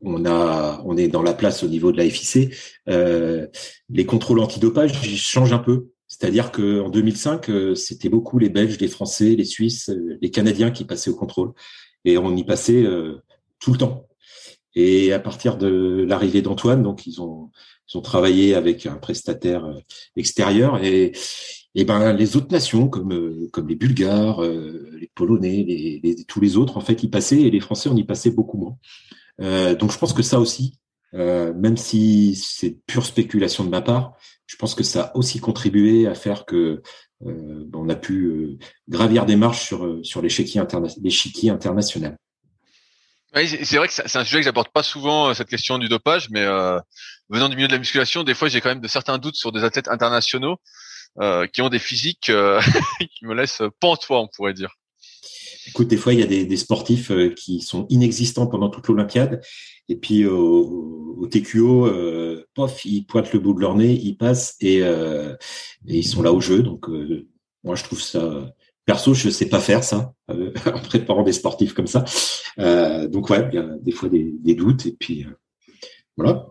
on est dans la place au niveau de la FIC, les contrôles antidopage changent un peu. C'est-à-dire qu'en 2005, euh, c'était beaucoup les Belges, les Français, les Suisses, les Canadiens qui passaient au contrôle. Et on y passait tout le temps. Et à partir de l'arrivée d'Antoine, donc ils ont ils ont travaillé avec un prestataire euh, extérieur et et ben les autres nations comme comme les Bulgares, les Polonais, les, tous les autres en fait y passaient et les Français on y passait beaucoup moins. donc je pense que ça aussi, même si c'est pure spéculation de ma part, je pense que ça a aussi contribué à faire que euh, on a pu euh, gravir des marches sur, euh, sur l'échiquier interna international. C'est vrai que c'est un sujet que j'aborde pas souvent cette question du dopage, mais venant du milieu de la musculation, des fois j'ai quand même de certains doutes sur des athlètes internationaux qui ont des physiques qui me laissent pantois, on pourrait dire. Écoute, des fois il y a des, sportifs qui sont inexistants pendant toute l'Olympiade et puis au, TQO, euh, pof, ils pointent le bout de leur nez, ils passent et, euh, et ils sont là au jeu. Donc euh, moi je trouve ça perso, je sais pas faire ça euh, en préparant des sportifs comme ça. Euh, donc ouais, il y a des fois des, des doutes et puis voilà.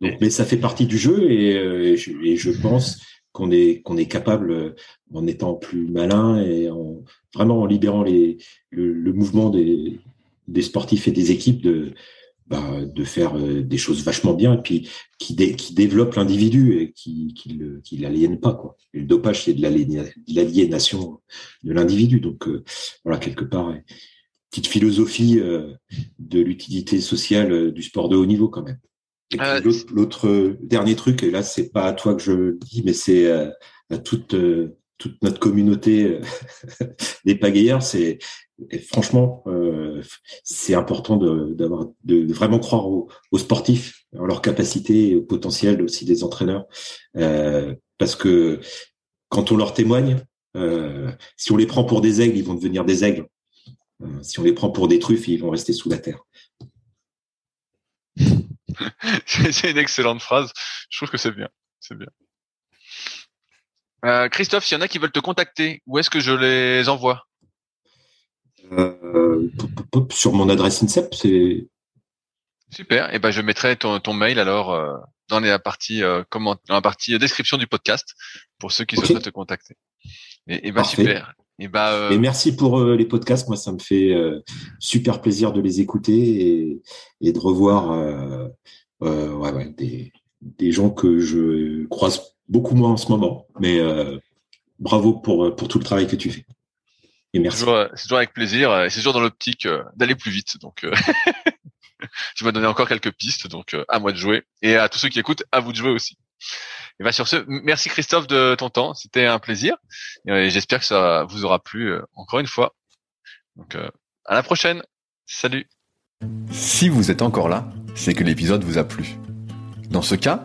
Donc, mais ça fait partie du jeu et, et, je, et je, pense qu'on est qu'on est capable en étant plus malin et en vraiment en libérant les le, le mouvement des des sportifs et des équipes de bah, de faire euh, des choses vachement bien et puis qui, qui développent l'individu et qui qui, qui l'aliènent pas quoi. le dopage c'est de l'aliénation de l'individu donc euh, voilà quelque part petite philosophie euh, de l'utilité sociale du sport de haut niveau quand même. L'autre dernier truc et là c'est pas à toi que je le dis mais c'est à toute toute notre communauté des pagayeurs, c'est franchement, euh, c'est important d'avoir de, vraiment croire aux, sportifs, en leur capacité et au potentiel aussi des entraîneurs, euh, parce que quand on leur témoigne, euh, si on les prend pour des aigles, ils vont devenir des aigles. si on les prend pour des truffes, ils vont rester sous la terre. c'est une excellente phrase. Je trouve que c'est bien. C'est bien. Christophe, s'il y en a qui veulent te contacter, où est-ce que je les envoie? Euh, sur mon adresse INSEP, c'est super. Et ben je mettrai ton, ton mail alors euh, dans la partie euh, comment dans la partie description du podcast pour ceux qui souhaitent te contacter. Et, ben super. Et, et merci pour les podcasts. Moi, ça me fait super plaisir de les écouter et, et de revoir ouais, ouais, des, des gens que je croise beaucoup moins en ce moment. Mais bravo pour, pour tout le travail que tu fais. Euh, c'est toujours, avec plaisir. Euh, et c'est toujours dans l'optique euh, d'aller plus vite. Donc, tu m'as donné encore quelques pistes. Donc, à moi de jouer. Et à tous ceux qui écoutent, à vous de jouer aussi. Et bah sur ce, merci Christophe de ton temps. C'était un plaisir. Et j'espère que ça vous aura plu encore une fois. Donc, à la prochaine. Salut. Si vous êtes encore là, c'est que l'épisode vous a plu. Dans ce cas,